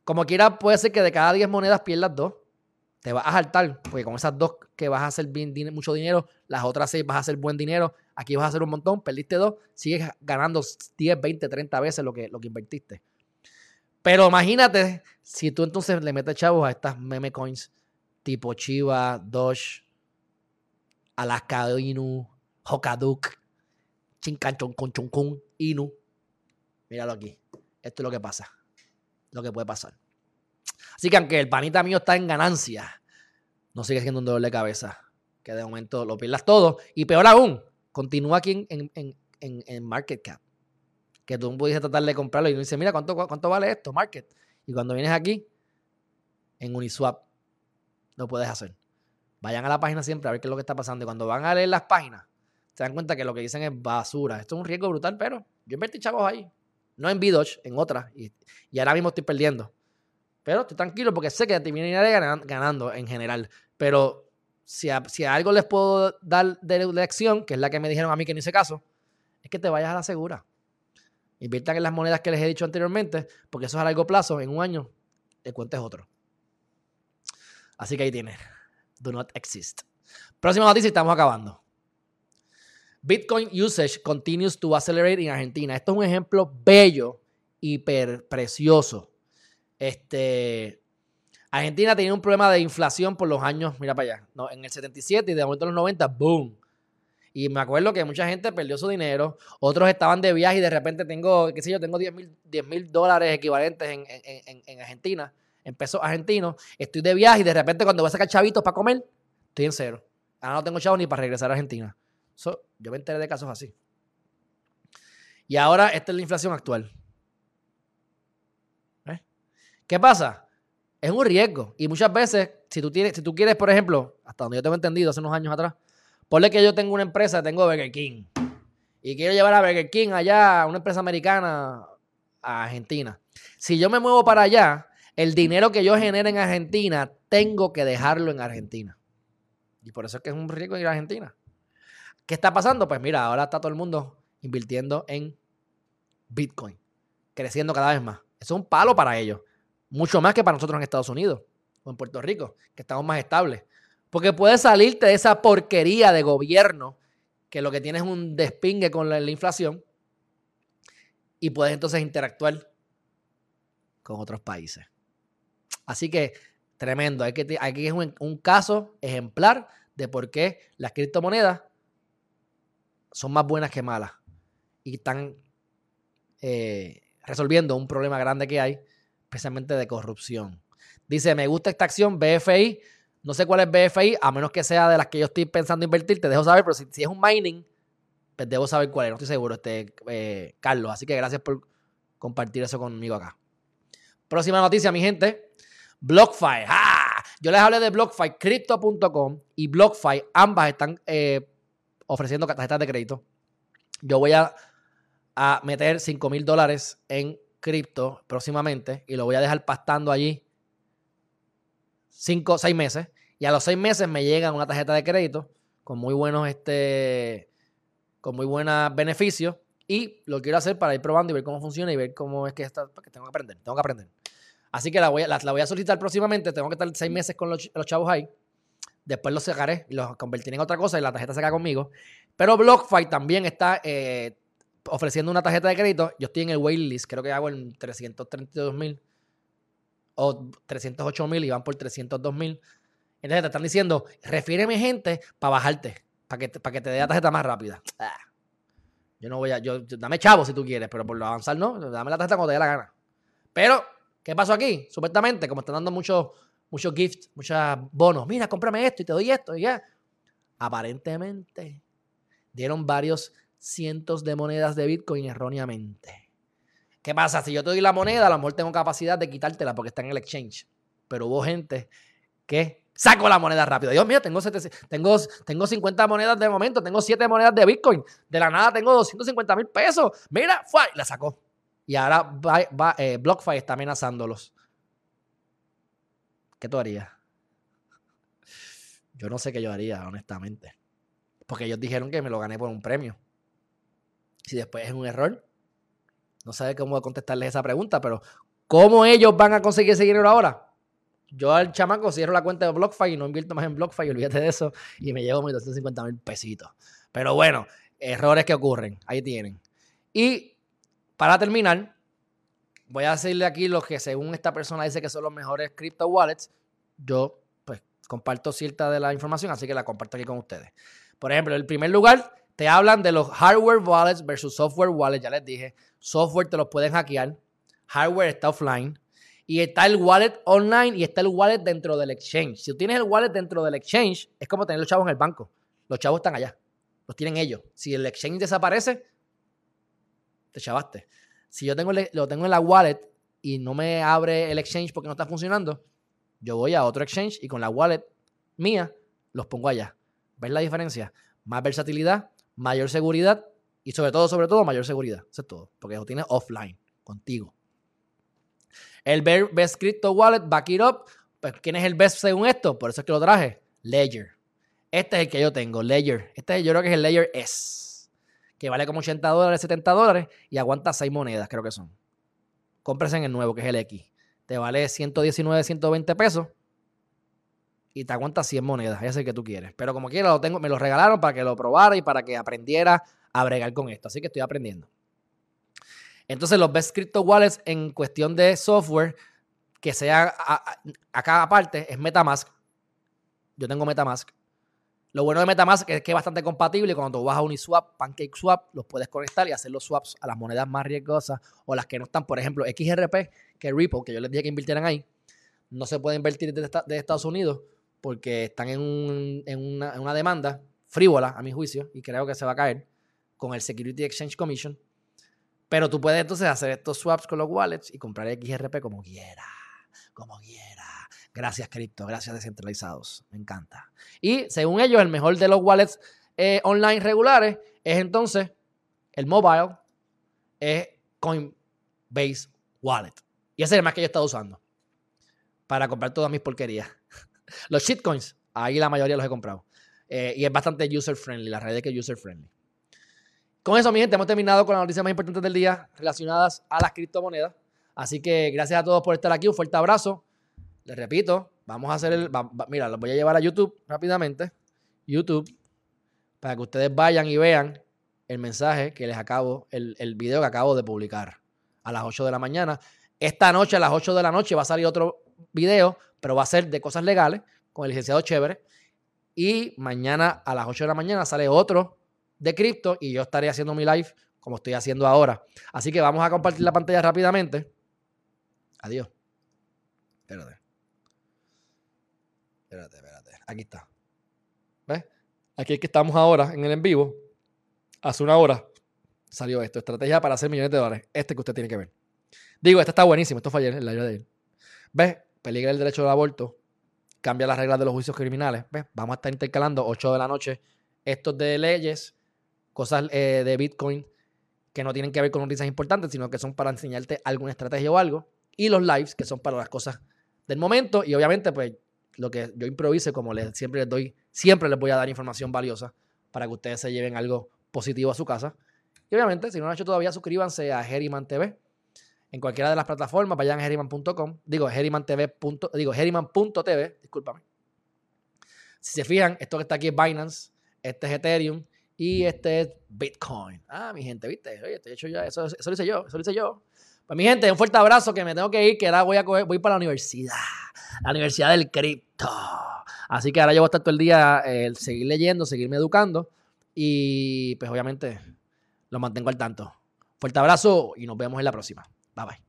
[SPEAKER 1] como quiera, puede ser que de cada 10 monedas pierdas dos te vas a saltar, porque con esas dos que vas a hacer bien, mucho dinero, las otras seis vas a hacer buen dinero, aquí vas a hacer un montón, perdiste dos, sigues ganando 10, 20, 30 veces lo que, lo que invertiste. Pero imagínate si tú entonces le metes chavos a estas meme coins tipo Chiva, Doge, Alaska Inu, Hokaduk, Chinkanchon Conchonkun, Inu. Míralo aquí. Esto es lo que pasa. Lo que puede pasar. Así que aunque el panita mío está en ganancia, no sigue siendo un dolor de cabeza. Que de momento lo pierdas todo. Y peor aún, continúa aquí en, Market Cap. Que tú puedes tratar de comprarlo y dices, mira, ¿cuánto, ¿cuánto vale esto? Market. Y cuando vienes aquí, en Uniswap, lo puedes hacer. Vayan a la página siempre a ver qué es lo que está pasando. Y cuando van a leer las páginas, se dan cuenta que lo que dicen es basura. Esto es un riesgo brutal, pero yo invertí chavos ahí. No en Bidoch, en otras. Y, y ahora mismo estoy perdiendo. Pero estoy tranquilo porque sé que terminaré ganando en general. Pero si a, si algo les puedo dar de lección, que es la que me dijeron a mí que no hice caso, es que te vayas a la segura. Inviertan en las monedas que les he dicho anteriormente, porque eso es a largo plazo, en un año, el cuento es otro. Así que ahí tienes. Do not exist. Próxima noticia, estamos acabando. Bitcoin usage continues to accelerate en Argentina. Esto es un ejemplo bello, hiper precioso. Este, Argentina tenía un problema de inflación por los años, mira para allá, no, en el 77 y de momento en los 90, boom. Y me acuerdo que mucha gente perdió su dinero, otros estaban de viaje y de repente tengo, qué sé yo, tengo 10 mil dólares equivalentes en, en, en, Argentina, en pesos argentinos. Estoy de viaje y de repente cuando voy a sacar chavitos para comer, estoy en cero. Ahora no tengo chavos ni para regresar a Argentina yo me enteré de casos así. Y ahora esta es la inflación actual. ¿Eh? ¿Qué pasa? Es un riesgo. Y muchas veces, si tú, tienes, si tú quieres, por ejemplo, hasta donde yo tengo entendido hace unos años atrás, ponle que yo tengo una empresa, tengo Burger King. Y quiero llevar a Burger King allá, una empresa americana, a Argentina. Si yo me muevo para allá, el dinero que yo genere en Argentina, tengo que dejarlo en Argentina. Y por eso es que es un riesgo ir a Argentina. ¿Qué está pasando? Pues mira, ahora está todo el mundo invirtiendo en Bitcoin, creciendo cada vez más. Eso es un palo para ellos, mucho más que para nosotros en Estados Unidos o en Puerto Rico, que estamos más estables. Porque puedes salirte de esa porquería de gobierno que lo que tiene es un despingue con la, inflación y puedes entonces interactuar con otros países. Así que tremendo. Hay que, aquí es un, un caso ejemplar de por qué las criptomonedas son más buenas que malas y están eh, resolviendo un problema grande que hay, especialmente de corrupción. Dice, me gusta esta acción, BFI, no sé cuál es BFI, a menos que sea de las que yo estoy pensando invertir, te dejo saber, pero si, es un mining, pues debo saber cuál es, no estoy seguro, este, eh, Carlos. Así que gracias por compartir eso conmigo acá. Próxima noticia, mi gente. BlockFi. Yo les hablé de BlockFi, Crypto.com y BlockFi. Ambas están eh, ofreciendo tarjetas de crédito. Yo voy a, meter 5 mil dólares en cripto próximamente y lo voy a dejar pastando allí 5, 6 meses. Y a los 6 meses me llega una tarjeta de crédito con muy buenos, este, con muy buenos beneficios. Y lo quiero hacer para ir probando y ver cómo funciona y ver cómo es que está, porque tengo que aprender, tengo que aprender. Así que la voy, a, la, voy a solicitar próximamente, tengo que estar 6 meses con los, los chavos ahí Después los sacaré y los convertiré en otra cosa y la tarjeta se queda conmigo. Pero BlockFi también está eh, ofreciendo una tarjeta de crédito. Yo estoy en el waitlist, creo que hago en 332 mil o 308 mil y van por 302 mil. Entonces te están diciendo, refiéreme gente para bajarte, para que, para que te dé la tarjeta más rápida. Ah. Yo no voy a, yo, dame chavo si tú quieres, pero por lo avanzar no, dame la tarjeta cuando te dé la gana. Pero, ¿qué pasó aquí? Supuestamente, como están dando muchos muchos gifts, muchos bonos. Mira, cómprame esto y te doy esto y ya. Aparentemente dieron varios cientos de monedas de Bitcoin erróneamente. ¿Qué pasa? Si yo te doy la moneda, a lo mejor tengo capacidad de quitártela porque está en el exchange. Pero hubo gente que sacó la moneda rápido. Dios mío, tengo, tengo, tengo 50 monedas de momento, tengo 7 monedas de Bitcoin. De la nada tengo 250 mil pesos. Mira, fue, la sacó. Y ahora va, eh, BlockFi está amenazándolos. ¿Qué tú harías? Yo no sé qué yo haría, honestamente. Porque ellos dijeron que me lo gané por un premio. Si después es un error, no sé cómo contestarles esa pregunta, pero ¿cómo ellos van a conseguir ese dinero ahora? Yo al chamaco cierro la cuenta de BlockFi y no invierto más en BlockFi, olvídate de eso, y me llevo mis 250 mil pesitos. Pero bueno, errores que ocurren, ahí tienen. Y para terminar, voy a decirle aquí los que según esta persona dice que son los mejores crypto wallets. Yo pues comparto cierta de la información, así que la comparto aquí con ustedes. Por ejemplo, en el primer lugar te hablan de los hardware wallets versus software wallets, ya les dije. Software te los pueden hackear, hardware está offline. Y está el wallet online y está el wallet dentro del exchange. Si tú tienes el wallet dentro del exchange, es como tener los chavos en el banco. Los chavos están allá. Los tienen ellos. Si el exchange desaparece, te chavaste. Si yo tengo, lo tengo en la wallet y no me abre el exchange porque no está funcionando, yo voy a otro exchange y con la wallet mía los pongo allá. ¿Ves la diferencia? Más versatilidad, mayor seguridad y sobre todo, sobre todo, mayor seguridad. Eso es todo. Porque lo tienes offline, contigo. El Best Crypto Wallet, Back It Up. Pues, ¿Quién es el best según esto? Por eso es que lo traje. Ledger. Este es el que yo tengo, Ledger. Este yo creo que es el Ledger S que vale como 80 dólares, 70 dólares y aguanta 6 monedas, creo que son. Cómprese en el nuevo, que es el X. Te vale 119, 120 pesos y te aguanta 100 monedas, ese es el que tú quieres. Pero como quiera, lo tengo, me lo regalaron para que lo probara y para que aprendiera a bregar con esto. Así que estoy aprendiendo. Entonces, los best crypto wallets en cuestión de software que sea acá aparte es MetaMask. Yo tengo MetaMask. Lo bueno de MetaMask es que es bastante compatible. Cuando tú vas a Uniswap, PancakeSwap, los puedes conectar y hacer los swaps a las monedas más riesgosas o las que no están. Por ejemplo, XRP, que es Ripple, que yo les dije que invirtieran ahí, no se puede invertir desde Estados Unidos porque están en, una, en una demanda frívola, a mi juicio, y creo que se va a caer con el Security Exchange Commission. Pero tú puedes entonces hacer estos swaps con los wallets y comprar XRP como quiera, como quiera. Gracias, cripto, gracias descentralizados. Me encanta. Y según ellos, el mejor de los wallets eh, online regulares es entonces el mobile, Coinbase Wallet. Y ese es el más que yo he estado usando para comprar todas mis porquerías. los shitcoins, ahí la mayoría los he comprado. Eh, y es bastante user friendly, la red es que es user friendly. Con eso, mi gente, hemos terminado con las noticias más importantes del día relacionadas a las criptomonedas. Así que gracias a todos por estar aquí. Un fuerte abrazo. Les repito, vamos a hacer el. mira, los voy a llevar a YouTube rápidamente. YouTube, para que ustedes vayan y vean el mensaje que les acabo, el, el video que acabo de publicar a las 8 de la mañana. Esta noche, a las 8 de la noche, va a salir otro video, pero va a ser de cosas legales con el licenciado Chévere. Y mañana a las 8 de la mañana sale otro de cripto y yo estaré haciendo mi live como estoy haciendo ahora. Así que vamos a compartir la pantalla rápidamente. Adiós. Espérate. Espérate, espérate. Aquí está. ¿Ves? Aquí es que estamos ahora en el en vivo. Hace una hora salió esto. Estrategia para hacer millones de dólares. Este que usted tiene que ver. Digo, este está buenísimo. Esto fue ayer, el live de ayer. ¿Ves? Peligra el derecho al aborto. Cambia las reglas de los juicios criminales. ¿Ves? Vamos a estar intercalando 8 de la noche estos de leyes cosas eh, de Bitcoin que no tienen que ver con noticias importantes, sino que son para enseñarte alguna estrategia o algo. Y los lives, que son para las cosas del momento. Y obviamente, pues, lo que yo improvise, como les, siempre les doy, siempre les voy a dar información valiosa para que ustedes se lleven algo positivo a su casa. Y obviamente, si no lo han hecho todavía, suscríbanse a Geriman TV. En cualquiera de las plataformas, vayan a geriman.com. Digo, gerimantv. Digo, geriman.tv. Discúlpame. Si se fijan, esto que está aquí es Binance. Este es Ethereum. Y este es Bitcoin. Ah, mi gente, ¿viste? Oye, estoy hecho ya. Eso, eso lo hice yo. Eso lo hice yo. Pues mi gente, un fuerte abrazo que me tengo que ir, que ahora voy a coger, voy para la universidad. La universidad del cripto. Así que ahora yo voy a estar todo el día eh, seguir leyendo, seguirme educando. Y pues obviamente lo mantengo al tanto. Fuerte abrazo y nos vemos en la próxima. Bye bye.